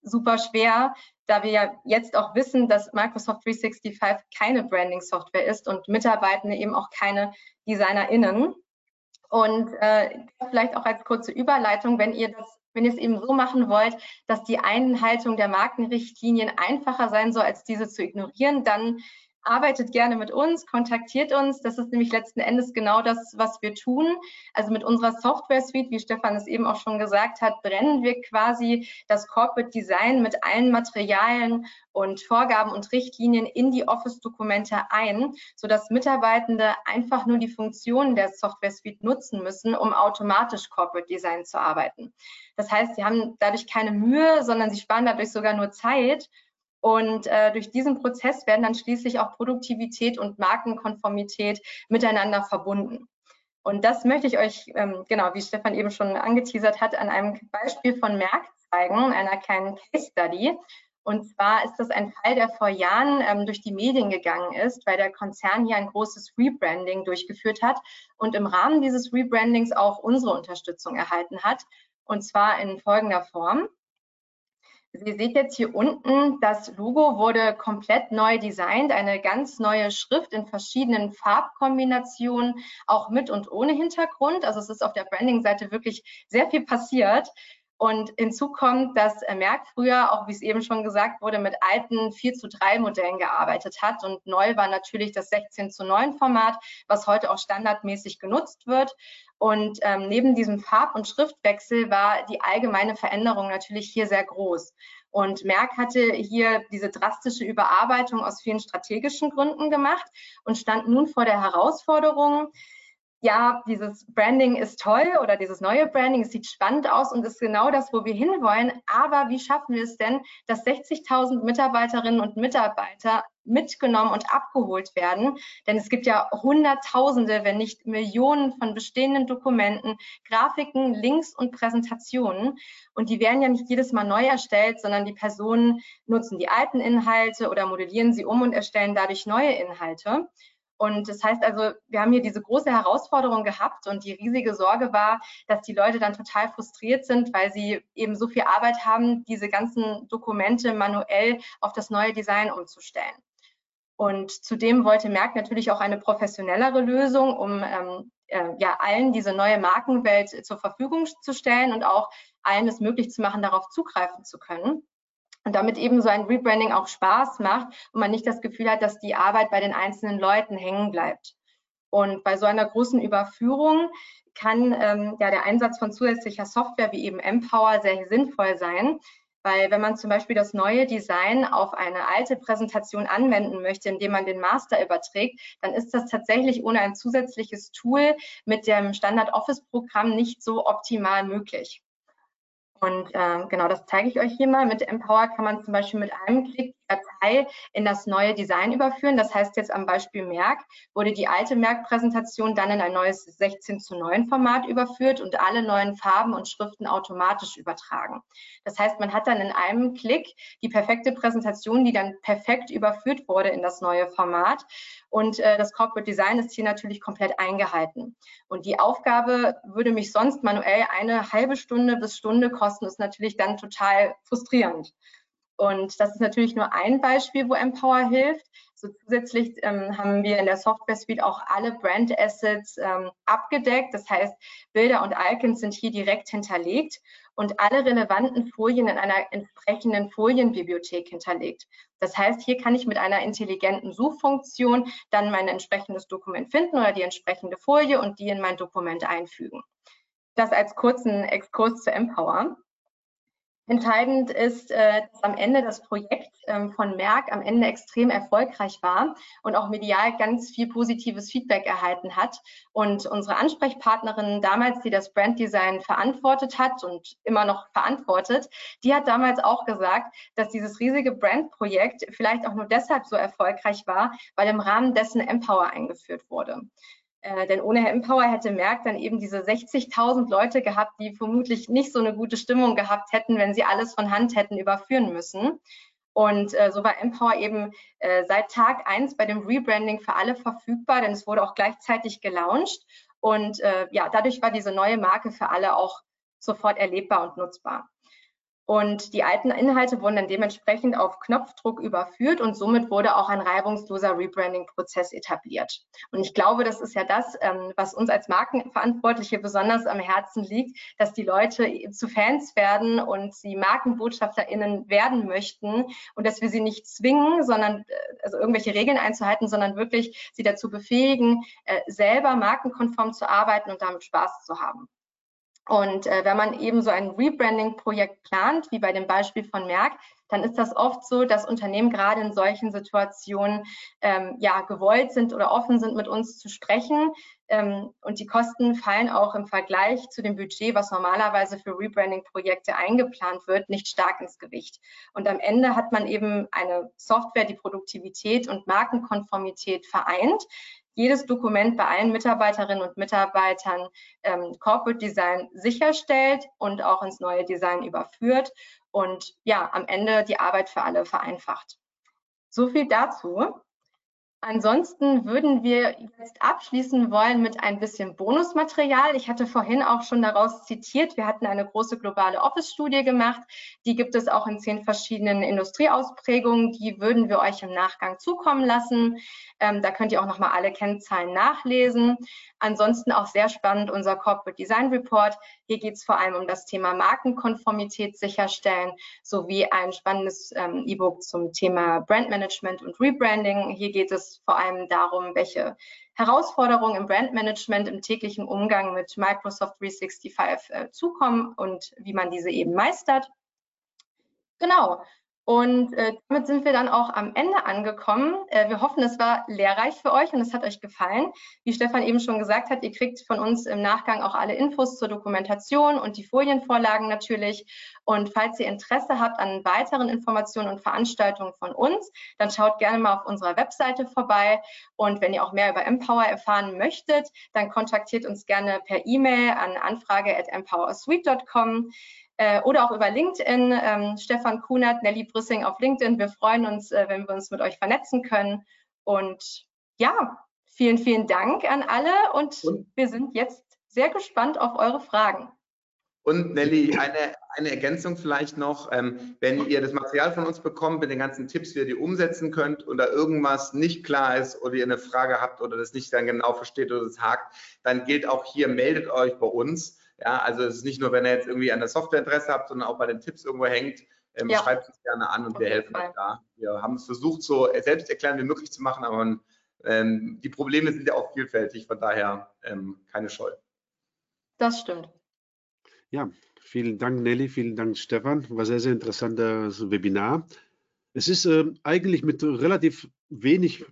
super schwer, da wir ja jetzt auch wissen, dass Microsoft 365 keine Branding-Software ist und Mitarbeitende eben auch keine DesignerInnen. Und äh, vielleicht auch als kurze Überleitung, wenn ihr das wenn ihr es eben so machen wollt, dass die Einhaltung der Markenrichtlinien einfacher sein soll, als diese zu ignorieren, dann arbeitet gerne mit uns, kontaktiert uns. Das ist nämlich letzten Endes genau das, was wir tun. Also mit unserer Software Suite, wie Stefan es eben auch schon gesagt hat, brennen wir quasi das Corporate Design mit allen Materialien und Vorgaben und Richtlinien in die Office-Dokumente ein, sodass Mitarbeitende einfach nur die Funktionen der Software Suite nutzen müssen, um automatisch Corporate Design zu arbeiten. Das heißt, sie haben dadurch keine Mühe, sondern sie sparen dadurch sogar nur Zeit und äh, durch diesen Prozess werden dann schließlich auch Produktivität und Markenkonformität miteinander verbunden. Und das möchte ich euch, ähm, genau, wie Stefan eben schon angeteasert hat, an einem Beispiel von Merck zeigen, einer kleinen Case Study. Und zwar ist das ein Fall, der vor Jahren ähm, durch die Medien gegangen ist, weil der Konzern hier ein großes Rebranding durchgeführt hat und im Rahmen dieses Rebrandings auch unsere Unterstützung erhalten hat. Und zwar in folgender Form. Sie seht jetzt hier unten, das Logo wurde komplett neu designt, eine ganz neue Schrift in verschiedenen Farbkombinationen, auch mit und ohne Hintergrund. Also es ist auf der Branding-Seite wirklich sehr viel passiert. Und hinzu kommt, dass Merck früher, auch wie es eben schon gesagt wurde, mit alten 4 zu 3 Modellen gearbeitet hat. Und neu war natürlich das 16 zu 9 Format, was heute auch standardmäßig genutzt wird. Und ähm, neben diesem Farb- und Schriftwechsel war die allgemeine Veränderung natürlich hier sehr groß. Und Merck hatte hier diese drastische Überarbeitung aus vielen strategischen Gründen gemacht und stand nun vor der Herausforderung, ja, dieses Branding ist toll oder dieses neue Branding, es sieht spannend aus und ist genau das, wo wir hinwollen. Aber wie schaffen wir es denn, dass 60.000 Mitarbeiterinnen und Mitarbeiter mitgenommen und abgeholt werden? Denn es gibt ja Hunderttausende, wenn nicht Millionen von bestehenden Dokumenten, Grafiken, Links und Präsentationen. Und die werden ja nicht jedes Mal neu erstellt, sondern die Personen nutzen die alten Inhalte oder modellieren sie um und erstellen dadurch neue Inhalte. Und das heißt also, wir haben hier diese große Herausforderung gehabt und die riesige Sorge war, dass die Leute dann total frustriert sind, weil sie eben so viel Arbeit haben, diese ganzen Dokumente manuell auf das neue Design umzustellen. Und zudem wollte Merck natürlich auch eine professionellere Lösung, um ähm, äh, ja, allen diese neue Markenwelt zur Verfügung zu stellen und auch allen es möglich zu machen, darauf zugreifen zu können. Und damit eben so ein Rebranding auch Spaß macht und man nicht das Gefühl hat, dass die Arbeit bei den einzelnen Leuten hängen bleibt. Und bei so einer großen Überführung kann ähm, ja der Einsatz von zusätzlicher Software wie eben Empower sehr sinnvoll sein, weil wenn man zum Beispiel das neue Design auf eine alte Präsentation anwenden möchte, indem man den Master überträgt, dann ist das tatsächlich ohne ein zusätzliches Tool mit dem Standard Office Programm nicht so optimal möglich. Und äh, genau, das zeige ich euch hier mal. Mit Empower kann man zum Beispiel mit einem Klick Datei in das neue Design überführen. Das heißt jetzt am Beispiel Merck wurde die alte Merck-Präsentation dann in ein neues 16 zu 9 Format überführt und alle neuen Farben und Schriften automatisch übertragen. Das heißt, man hat dann in einem Klick die perfekte Präsentation, die dann perfekt überführt wurde in das neue Format. Und äh, das Corporate Design ist hier natürlich komplett eingehalten. Und die Aufgabe würde mich sonst manuell eine halbe Stunde bis Stunde kosten, ist natürlich dann total frustrierend. Und das ist natürlich nur ein Beispiel, wo Empower hilft. So zusätzlich ähm, haben wir in der Software Suite auch alle Brand Assets ähm, abgedeckt. Das heißt, Bilder und Icons sind hier direkt hinterlegt und alle relevanten Folien in einer entsprechenden Folienbibliothek hinterlegt. Das heißt, hier kann ich mit einer intelligenten Suchfunktion dann mein entsprechendes Dokument finden oder die entsprechende Folie und die in mein Dokument einfügen. Das als kurzen Exkurs zu Empower. Entscheidend ist, äh, dass am Ende das Projekt ähm, von Merck am Ende extrem erfolgreich war und auch medial ganz viel positives Feedback erhalten hat. Und unsere Ansprechpartnerin damals, die das Branddesign verantwortet hat und immer noch verantwortet, die hat damals auch gesagt, dass dieses riesige Brandprojekt vielleicht auch nur deshalb so erfolgreich war, weil im Rahmen dessen Empower eingeführt wurde. Äh, denn ohne Empower hätte Merck dann eben diese 60.000 Leute gehabt, die vermutlich nicht so eine gute Stimmung gehabt hätten, wenn sie alles von Hand hätten überführen müssen. Und äh, so war Empower eben äh, seit Tag eins bei dem Rebranding für alle verfügbar, denn es wurde auch gleichzeitig gelauncht. Und äh, ja, dadurch war diese neue Marke für alle auch sofort erlebbar und nutzbar. Und die alten Inhalte wurden dann dementsprechend auf Knopfdruck überführt und somit wurde auch ein reibungsloser Rebranding-Prozess etabliert. Und ich glaube, das ist ja das, ähm, was uns als Markenverantwortliche besonders am Herzen liegt, dass die Leute zu Fans werden und sie MarkenbotschafterInnen werden möchten und dass wir sie nicht zwingen, sondern äh, also irgendwelche Regeln einzuhalten, sondern wirklich sie dazu befähigen, äh, selber markenkonform zu arbeiten und damit Spaß zu haben. Und äh, wenn man eben so ein Rebranding-Projekt plant, wie bei dem Beispiel von Merck, dann ist das oft so, dass Unternehmen gerade in solchen Situationen ähm, ja gewollt sind oder offen sind, mit uns zu sprechen. Ähm, und die Kosten fallen auch im Vergleich zu dem Budget, was normalerweise für Rebranding-Projekte eingeplant wird, nicht stark ins Gewicht. Und am Ende hat man eben eine Software, die Produktivität und Markenkonformität vereint, jedes Dokument bei allen Mitarbeiterinnen und Mitarbeitern ähm, Corporate Design sicherstellt und auch ins neue Design überführt und ja, am Ende die Arbeit für alle vereinfacht. So viel dazu. Ansonsten würden wir jetzt abschließen wollen mit ein bisschen Bonusmaterial. Ich hatte vorhin auch schon daraus zitiert, wir hatten eine große globale Office-Studie gemacht. Die gibt es auch in zehn verschiedenen Industrieausprägungen. Die würden wir euch im Nachgang zukommen lassen. Ähm, da könnt ihr auch nochmal alle Kennzahlen nachlesen. Ansonsten auch sehr spannend unser Corporate Design Report. Hier geht es vor allem um das Thema Markenkonformität sicherstellen, sowie ein spannendes ähm, E-Book zum Thema Brandmanagement und Rebranding. Hier geht es vor allem darum, welche Herausforderungen im Brandmanagement im täglichen Umgang mit Microsoft 365 äh, zukommen und wie man diese eben meistert. Genau, und äh, damit sind wir dann auch am Ende angekommen. Äh, wir hoffen, es war lehrreich für euch und es hat euch gefallen. Wie Stefan eben schon gesagt hat, ihr kriegt von uns im Nachgang auch alle Infos zur Dokumentation und die Folienvorlagen natürlich. Und falls ihr Interesse habt an weiteren Informationen und Veranstaltungen von uns, dann schaut gerne mal auf unserer Webseite vorbei. Und wenn ihr auch mehr über Empower erfahren möchtet, dann kontaktiert uns gerne per E-Mail an anfrage@empowersuite.com äh, oder auch über LinkedIn. Ähm, Stefan Kunert, Nelly Brüssing auf LinkedIn. Wir freuen uns, äh, wenn wir uns mit euch vernetzen können. Und ja, vielen, vielen Dank an alle und, und? wir sind jetzt sehr gespannt auf eure Fragen. Und Nelly, eine, eine Ergänzung vielleicht noch, ähm, wenn ihr das Material von uns bekommt mit den ganzen Tipps, wie ihr die umsetzen könnt und da irgendwas nicht klar ist oder ihr eine Frage habt oder das nicht dann genau versteht oder das hakt, dann gilt auch hier, meldet euch bei uns. Ja, also es ist nicht nur, wenn ihr jetzt irgendwie an der Software Interesse habt, sondern auch bei den Tipps irgendwo hängt, ähm, ja. schreibt uns gerne an und wir helfen euch da. Wir haben es versucht, so selbsterklärend wie möglich zu machen, aber ähm, die Probleme sind ja auch vielfältig, von daher ähm, keine Scheu. Das stimmt. Ja, vielen Dank, Nelly, vielen Dank, Stefan. War sehr, sehr interessantes Webinar. Es ist äh, eigentlich mit relativ wenig,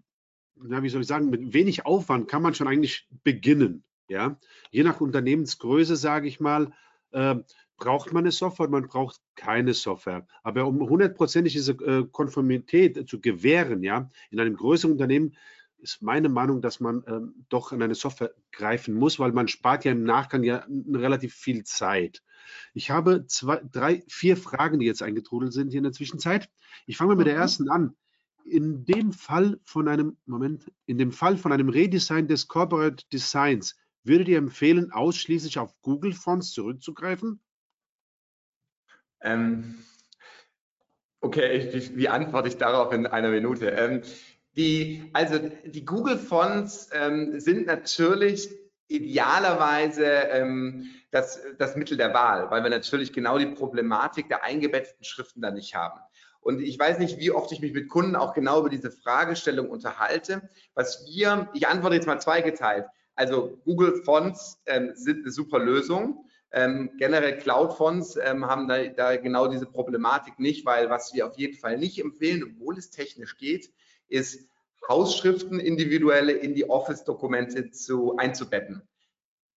na, wie soll ich sagen, mit wenig Aufwand kann man schon eigentlich beginnen. Ja, je nach Unternehmensgröße, sage ich mal, äh, braucht man eine Software, man braucht keine Software. Aber um hundertprozentig diese äh, Konformität zu gewähren, ja, in einem größeren Unternehmen ist meine Meinung, dass man ähm, doch an eine Software greifen muss, weil man spart ja im Nachgang ja relativ viel Zeit. Ich habe zwei, drei, vier Fragen, die jetzt eingetrudelt sind hier in der Zwischenzeit. Ich fange mal mit der mhm. ersten an. In dem Fall von einem, Moment, in dem Fall von einem Redesign des Corporate Designs, Würdet ihr empfehlen, ausschließlich auf Google Fonts zurückzugreifen? Ähm, okay, wie, wie, antworte ich darauf in einer Minute? Ähm, die, also die Google Fonts ähm, sind natürlich idealerweise ähm, das, das Mittel der Wahl, weil wir natürlich genau die Problematik der eingebetteten Schriften da nicht haben. Und ich weiß nicht, wie oft ich mich mit Kunden auch genau über diese Fragestellung unterhalte. Was wir, ich antworte jetzt mal zweigeteilt. Also Google Fonts ähm, sind eine super Lösung. Ähm, generell Cloud Fonts ähm, haben da, da, genau diese Problematik nicht, weil was wir auf jeden Fall nicht empfehlen, obwohl es technisch geht, ist Hausschriften individuelle in die Office-Dokumente zu einzubetten.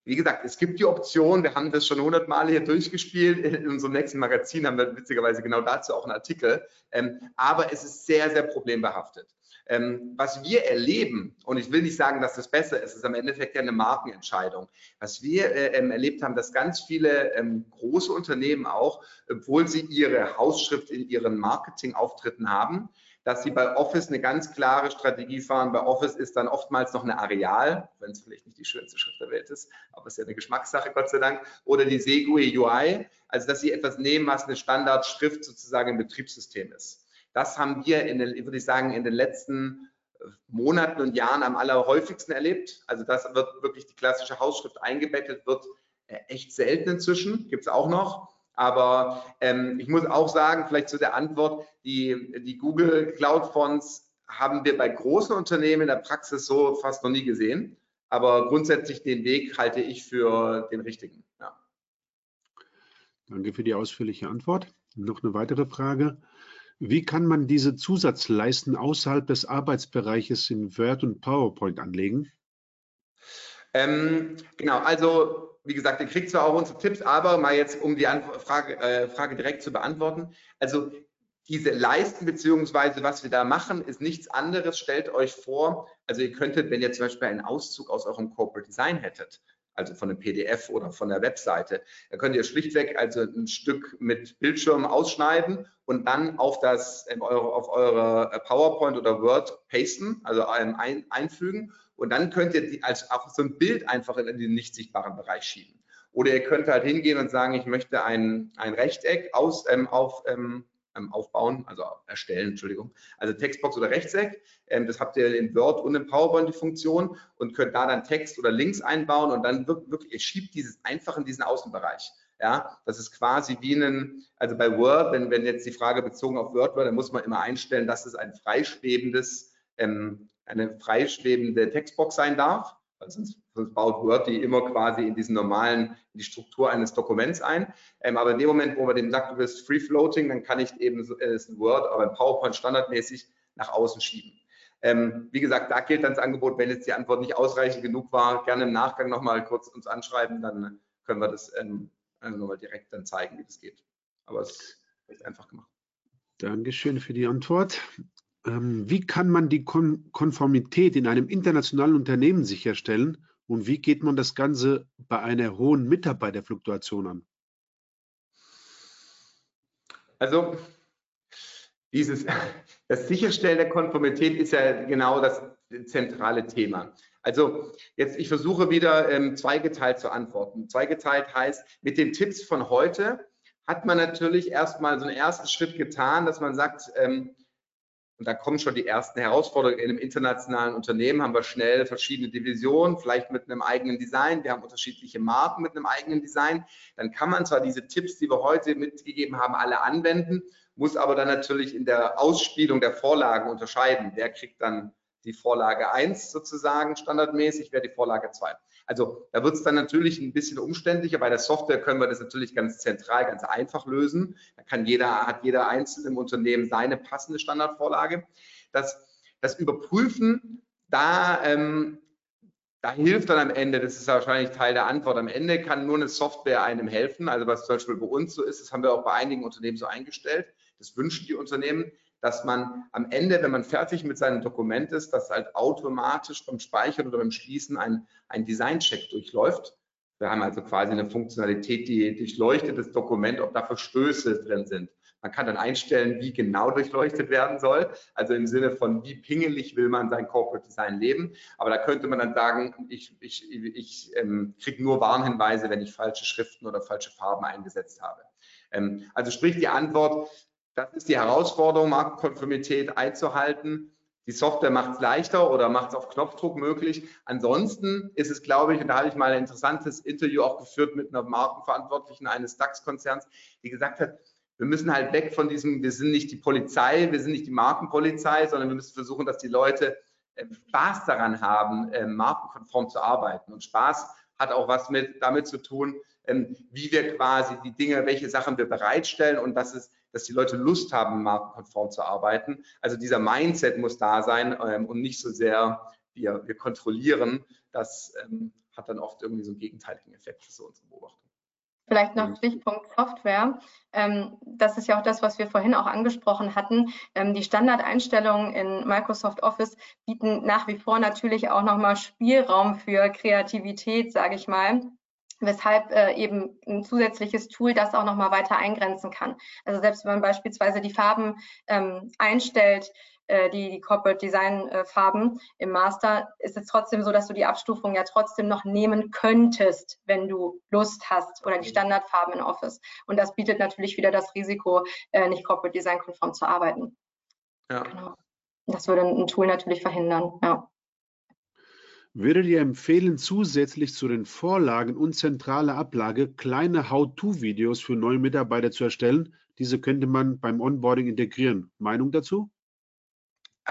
Wie gesagt, es gibt die Option, wir haben das schon hundertmal hier durchgespielt, in unserem nächsten Magazin haben wir witzigerweise genau dazu auch einen Artikel, ähm, aber es ist sehr, sehr problembehaftet. Ähm, was wir erleben, und ich will nicht sagen, dass das besser ist, ist am Endeffekt ja eine Markenentscheidung. Was wir äh, ähm, erlebt haben, dass ganz viele ähm, große Unternehmen auch, obwohl sie ihre Hausschrift in ihren Marketingauftritten haben, dass sie bei Office eine ganz klare Strategie fahren. Bei Office ist dann oftmals noch eine Areal, wenn es vielleicht nicht die schönste Schrift der Welt ist, aber es ist ja eine Geschmackssache, Gott sei Dank, oder die Segue UI, also dass sie etwas nehmen, was eine Standardschrift sozusagen im Betriebssystem ist. Das haben wir, in den, würde ich sagen, in den letzten äh, Monaten und Jahren am allerhäufigsten erlebt. Also das wird wirklich die klassische Hausschrift eingebettet, wird äh, echt selten inzwischen, gibt es auch noch. Aber ähm, ich muss auch sagen, vielleicht zu der Antwort, die, die Google Cloud Fonts haben wir bei großen Unternehmen in der Praxis so fast noch nie gesehen. Aber grundsätzlich den Weg halte ich für den richtigen. Ja. Danke für die ausführliche Antwort. Noch eine weitere Frage. Wie kann man diese Zusatzleisten außerhalb des Arbeitsbereiches in Word und PowerPoint anlegen? Ähm, genau, also wie gesagt, ihr kriegt zwar auch unsere Tipps, aber mal jetzt, um die Frage, äh, Frage direkt zu beantworten. Also diese Leisten beziehungsweise was wir da machen, ist nichts anderes. Stellt euch vor, also ihr könntet, wenn ihr zum Beispiel einen Auszug aus eurem Corporate Design hättet, also von einem PDF oder von der Webseite. Da könnt ihr schlichtweg also ein Stück mit Bildschirm ausschneiden und dann auf das auf eure PowerPoint oder Word pasten, also ein, einfügen und dann könnt ihr die als auch so ein Bild einfach in den nicht sichtbaren Bereich schieben. Oder ihr könnt halt hingehen und sagen, ich möchte ein, ein Rechteck aus, ähm, auf, ähm, ähm, aufbauen, also erstellen, Entschuldigung, also Textbox oder Rechteck. Ähm, das habt ihr in Word und in PowerPoint die Funktion und könnt da dann Text oder Links einbauen und dann wirklich, ihr schiebt dieses einfach in diesen Außenbereich. Ja, das ist quasi wie ein, also bei Word, wenn, wenn jetzt die Frage bezogen auf Word war, dann muss man immer einstellen, dass es ein freischwebendes, ähm, eine freischwebende Textbox sein darf weil sonst, sonst, baut Word die immer quasi in diesen normalen, in die Struktur eines Dokuments ein. Ähm, aber in dem Moment, wo man dem sagt, du bist free floating, dann kann ich eben so, äh, Word, aber ein PowerPoint standardmäßig nach außen schieben. Ähm, wie gesagt, da gilt dann das Angebot, wenn jetzt die Antwort nicht ausreichend genug war, gerne im Nachgang nochmal kurz uns anschreiben, dann können wir das ähm, also nochmal direkt dann zeigen, wie das geht. Aber es ist recht einfach gemacht. Dankeschön für die Antwort. Ähm, wie kann man die Kon Konformität in einem internationalen Unternehmen sicherstellen und wie geht man das Ganze bei einer hohen Mitarbeiterfluktuation an? Also dieses, das Sicherstellen der Konformität ist ja genau das zentrale Thema. Also jetzt, ich versuche wieder ähm, zweigeteilt zu antworten. Zweigeteilt heißt, mit den Tipps von heute hat man natürlich erstmal so einen ersten Schritt getan, dass man sagt, ähm, und da kommen schon die ersten Herausforderungen. In einem internationalen Unternehmen haben wir schnell verschiedene Divisionen, vielleicht mit einem eigenen Design. Wir haben unterschiedliche Marken mit einem eigenen Design. Dann kann man zwar diese Tipps, die wir heute mitgegeben haben, alle anwenden, muss aber dann natürlich in der Ausspielung der Vorlagen unterscheiden. Wer kriegt dann die Vorlage 1 sozusagen standardmäßig, wer die Vorlage 2. Also da wird es dann natürlich ein bisschen umständlicher. Bei der Software können wir das natürlich ganz zentral, ganz einfach lösen. Da kann jeder, hat jeder einzelne im Unternehmen seine passende Standardvorlage. Das, das Überprüfen, da, ähm, da hilft dann am Ende, das ist wahrscheinlich Teil der Antwort, am Ende kann nur eine Software einem helfen. Also was zum Beispiel bei uns so ist, das haben wir auch bei einigen Unternehmen so eingestellt. Das wünschen die Unternehmen, dass man am Ende, wenn man fertig mit seinem Dokument ist, dass halt automatisch beim Speichern oder beim Schließen ein, ein Design-Check durchläuft. Wir haben also quasi eine Funktionalität, die durchleuchtet das Dokument, ob da Verstöße drin sind. Man kann dann einstellen, wie genau durchleuchtet werden soll, also im Sinne von, wie pingelig will man sein Corporate Design leben. Aber da könnte man dann sagen, ich, ich, ich ähm, kriege nur Warnhinweise, wenn ich falsche Schriften oder falsche Farben eingesetzt habe. Ähm, also sprich die Antwort, das ist die Herausforderung, Markenkonformität einzuhalten. Die Software macht es leichter oder macht es auf Knopfdruck möglich. Ansonsten ist es, glaube ich, und da habe ich mal ein interessantes Interview auch geführt mit einer Markenverantwortlichen eines DAX-Konzerns, die gesagt hat, wir müssen halt weg von diesem, wir sind nicht die Polizei, wir sind nicht die Markenpolizei, sondern wir müssen versuchen, dass die Leute ähm, Spaß daran haben, ähm, markenkonform zu arbeiten. Und Spaß hat auch was mit, damit zu tun, wie wir quasi die Dinge, welche Sachen wir bereitstellen und dass es dass die Leute Lust haben, markenkonform zu arbeiten. Also dieser Mindset muss da sein ähm, und nicht so sehr wir, wir kontrollieren. Das ähm, hat dann oft irgendwie so einen gegenteiligen Effekt, das ist so unsere Beobachtung. Vielleicht noch Stichpunkt Software. Ähm, das ist ja auch das, was wir vorhin auch angesprochen hatten. Ähm, die Standardeinstellungen in Microsoft Office bieten nach wie vor natürlich auch nochmal Spielraum für Kreativität, sage ich mal weshalb äh, eben ein zusätzliches Tool das auch nochmal weiter eingrenzen kann. Also selbst wenn man beispielsweise die Farben ähm, einstellt, äh, die, die Corporate Design äh, Farben im Master, ist es trotzdem so, dass du die Abstufung ja trotzdem noch nehmen könntest, wenn du Lust hast oder die mhm. Standardfarben in Office. Und das bietet natürlich wieder das Risiko, äh, nicht Corporate Design konform zu arbeiten. Ja. Genau. Das würde ein Tool natürlich verhindern, ja. Würdet ihr empfehlen, zusätzlich zu den Vorlagen und zentraler Ablage kleine How-to-Videos für neue Mitarbeiter zu erstellen? Diese könnte man beim Onboarding integrieren. Meinung dazu?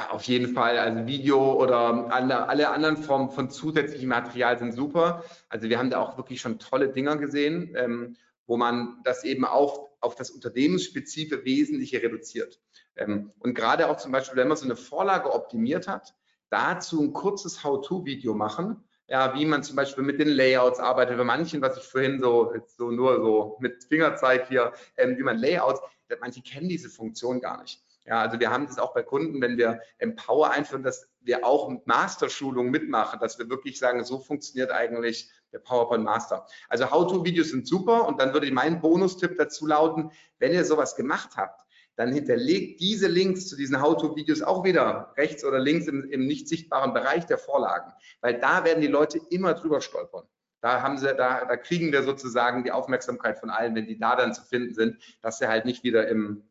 Auf jeden Fall. Also Video oder alle, alle anderen Formen von zusätzlichem Material sind super. Also wir haben da auch wirklich schon tolle Dinger gesehen, ähm, wo man das eben auch auf das unternehmensspezifische Wesentliche reduziert. Ähm, und gerade auch zum Beispiel, wenn man so eine Vorlage optimiert hat, dazu ein kurzes How-To-Video machen, ja, wie man zum Beispiel mit den Layouts arbeitet. Bei manchen, was ich vorhin so, so nur so mit Fingerzeig hier, ähm, wie man Layouts, manche kennen diese Funktion gar nicht. Ja, also wir haben das auch bei Kunden, wenn wir Empower einführen, dass wir auch mit Masterschulungen mitmachen, dass wir wirklich sagen, so funktioniert eigentlich der PowerPoint Master. Also How-to-Videos sind super und dann würde mein Bonustipp dazu lauten, wenn ihr sowas gemacht habt, dann hinterlegt diese Links zu diesen How-to-Videos auch wieder rechts oder links im, im nicht sichtbaren Bereich der Vorlagen, weil da werden die Leute immer drüber stolpern. Da haben sie, da, da kriegen wir sozusagen die Aufmerksamkeit von allen, wenn die da dann zu finden sind, dass sie halt nicht wieder im,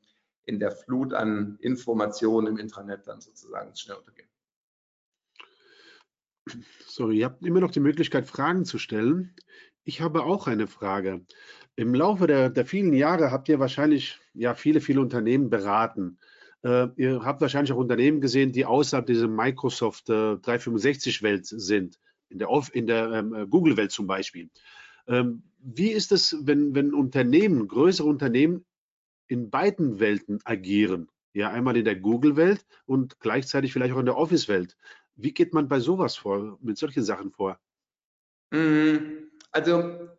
in der Flut an Informationen im Intranet dann sozusagen schnell untergehen. So, ihr habt immer noch die Möglichkeit, Fragen zu stellen. Ich habe auch eine Frage. Im Laufe der, der vielen Jahre habt ihr wahrscheinlich ja viele, viele Unternehmen beraten. Äh, ihr habt wahrscheinlich auch Unternehmen gesehen, die außerhalb dieser Microsoft äh, 365-Welt sind, in der, der ähm, Google-Welt zum Beispiel. Ähm, wie ist es, wenn, wenn Unternehmen, größere Unternehmen in beiden Welten agieren. Ja, einmal in der Google-Welt und gleichzeitig vielleicht auch in der Office-Welt. Wie geht man bei sowas vor, mit solchen Sachen vor? Mhm. Also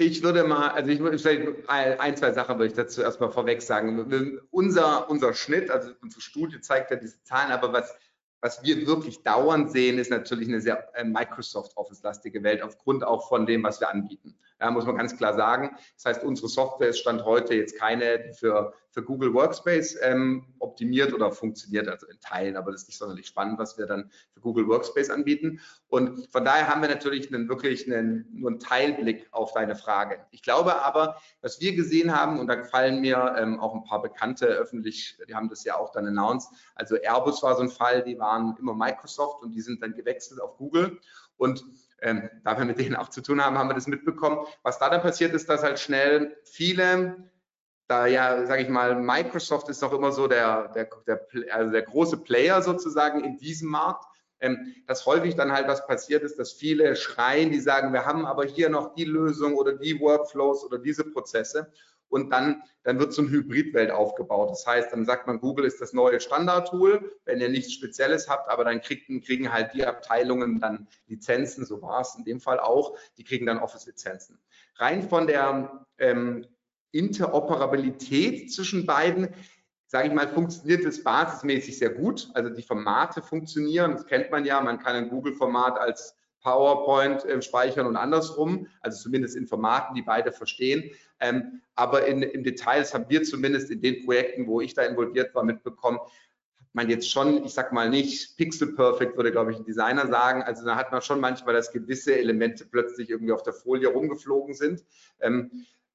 ich würde mal, also ich würde vielleicht ein, zwei Sachen würde ich dazu erstmal vorweg sagen. Unser, unser Schnitt, also unsere Studie zeigt ja diese Zahlen, aber was, was wir wirklich dauernd sehen, ist natürlich eine sehr äh, Microsoft Office-lastige Welt, aufgrund auch von dem, was wir anbieten. Ja, muss man ganz klar sagen. Das heißt, unsere Software ist Stand heute jetzt keine, für, für Google Workspace ähm, optimiert oder funktioniert, also in Teilen, aber das ist nicht sonderlich spannend, was wir dann für Google Workspace anbieten. Und von daher haben wir natürlich einen, wirklich einen, nur einen Teilblick auf deine Frage. Ich glaube aber, was wir gesehen haben, und da fallen mir ähm, auch ein paar Bekannte öffentlich, die haben das ja auch dann announced, also Airbus war so ein Fall, die waren immer Microsoft und die sind dann gewechselt auf Google. Und ähm, da wir mit denen auch zu tun haben, haben wir das mitbekommen. Was da dann passiert ist, dass halt schnell viele, da ja, sage ich mal, Microsoft ist noch immer so der, der, der, also der große Player sozusagen in diesem Markt, ähm, dass häufig dann halt was passiert ist, dass viele schreien, die sagen, wir haben aber hier noch die Lösung oder die Workflows oder diese Prozesse und dann, dann wird so eine Hybridwelt aufgebaut. Das heißt, dann sagt man, Google ist das neue Standardtool, wenn ihr nichts Spezielles habt, aber dann kriegen, kriegen halt die Abteilungen dann Lizenzen, so war es in dem Fall auch, die kriegen dann Office-Lizenzen. Rein von der ähm, Interoperabilität zwischen beiden, sage ich mal, funktioniert es basismäßig sehr gut. Also die Formate funktionieren, das kennt man ja, man kann ein Google-Format als PowerPoint äh, speichern und andersrum, also zumindest in Formaten, die beide verstehen. Ähm, aber in, in Details haben wir zumindest in den Projekten, wo ich da involviert war, mitbekommen, man jetzt schon, ich sag mal nicht pixel perfect, würde glaube ich ein Designer sagen. Also da hat man schon manchmal, dass gewisse Elemente plötzlich irgendwie auf der Folie rumgeflogen sind. Ähm,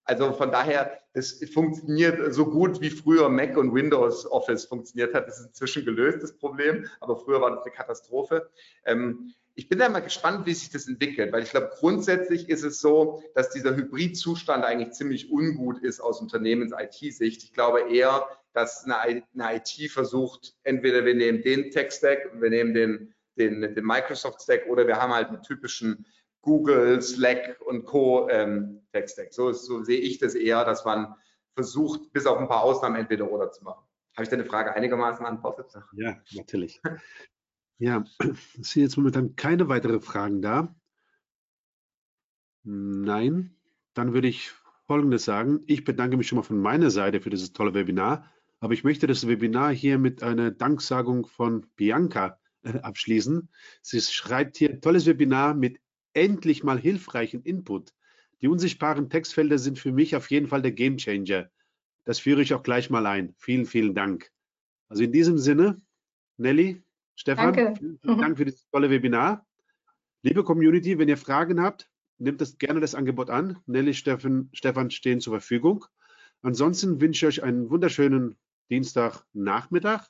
also von daher, das funktioniert so gut wie früher Mac und Windows Office funktioniert hat. Das ist inzwischen gelöst, das Problem, aber früher war das eine Katastrophe. Ähm, ich bin da mal gespannt, wie sich das entwickelt, weil ich glaube, grundsätzlich ist es so, dass dieser Hybridzustand eigentlich ziemlich ungut ist aus Unternehmens-IT-Sicht. Ich glaube eher, dass eine, IT versucht, entweder wir nehmen den Tech-Stack, wir nehmen den, den, den Microsoft-Stack oder wir haben halt die typischen Google, Slack und Co. Ähm, Tech-Stack. So, so sehe ich das eher, dass man versucht, bis auf ein paar Ausnahmen entweder oder zu machen. Habe ich deine Frage einigermaßen antwortet? Ja, natürlich. Ja, es sind jetzt momentan keine weiteren Fragen da. Nein, dann würde ich Folgendes sagen. Ich bedanke mich schon mal von meiner Seite für dieses tolle Webinar, aber ich möchte das Webinar hier mit einer Danksagung von Bianca äh, abschließen. Sie schreibt hier, tolles Webinar mit endlich mal hilfreichen Input. Die unsichtbaren Textfelder sind für mich auf jeden Fall der Gamechanger. Das führe ich auch gleich mal ein. Vielen, vielen Dank. Also in diesem Sinne, Nelly, Stefan, Danke. vielen mhm. Dank für das tolle Webinar. Liebe Community, wenn ihr Fragen habt, nehmt das gerne das Angebot an. Nelly, Stefan, Stefan stehen zur Verfügung. Ansonsten wünsche ich euch einen wunderschönen Dienstagnachmittag.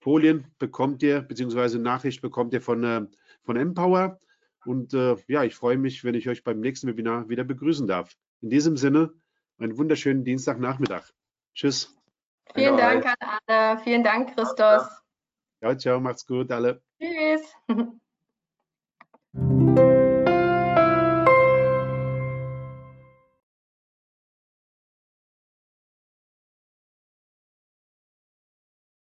Folien bekommt ihr, beziehungsweise Nachricht bekommt ihr von, äh, von Empower. Und äh, ja, ich freue mich, wenn ich euch beim nächsten Webinar wieder begrüßen darf. In diesem Sinne, einen wunderschönen Dienstagnachmittag. Tschüss. Vielen Dank an alle. Vielen Dank, Christos. Ciao, ciao, macht's gut alle. Tschüss.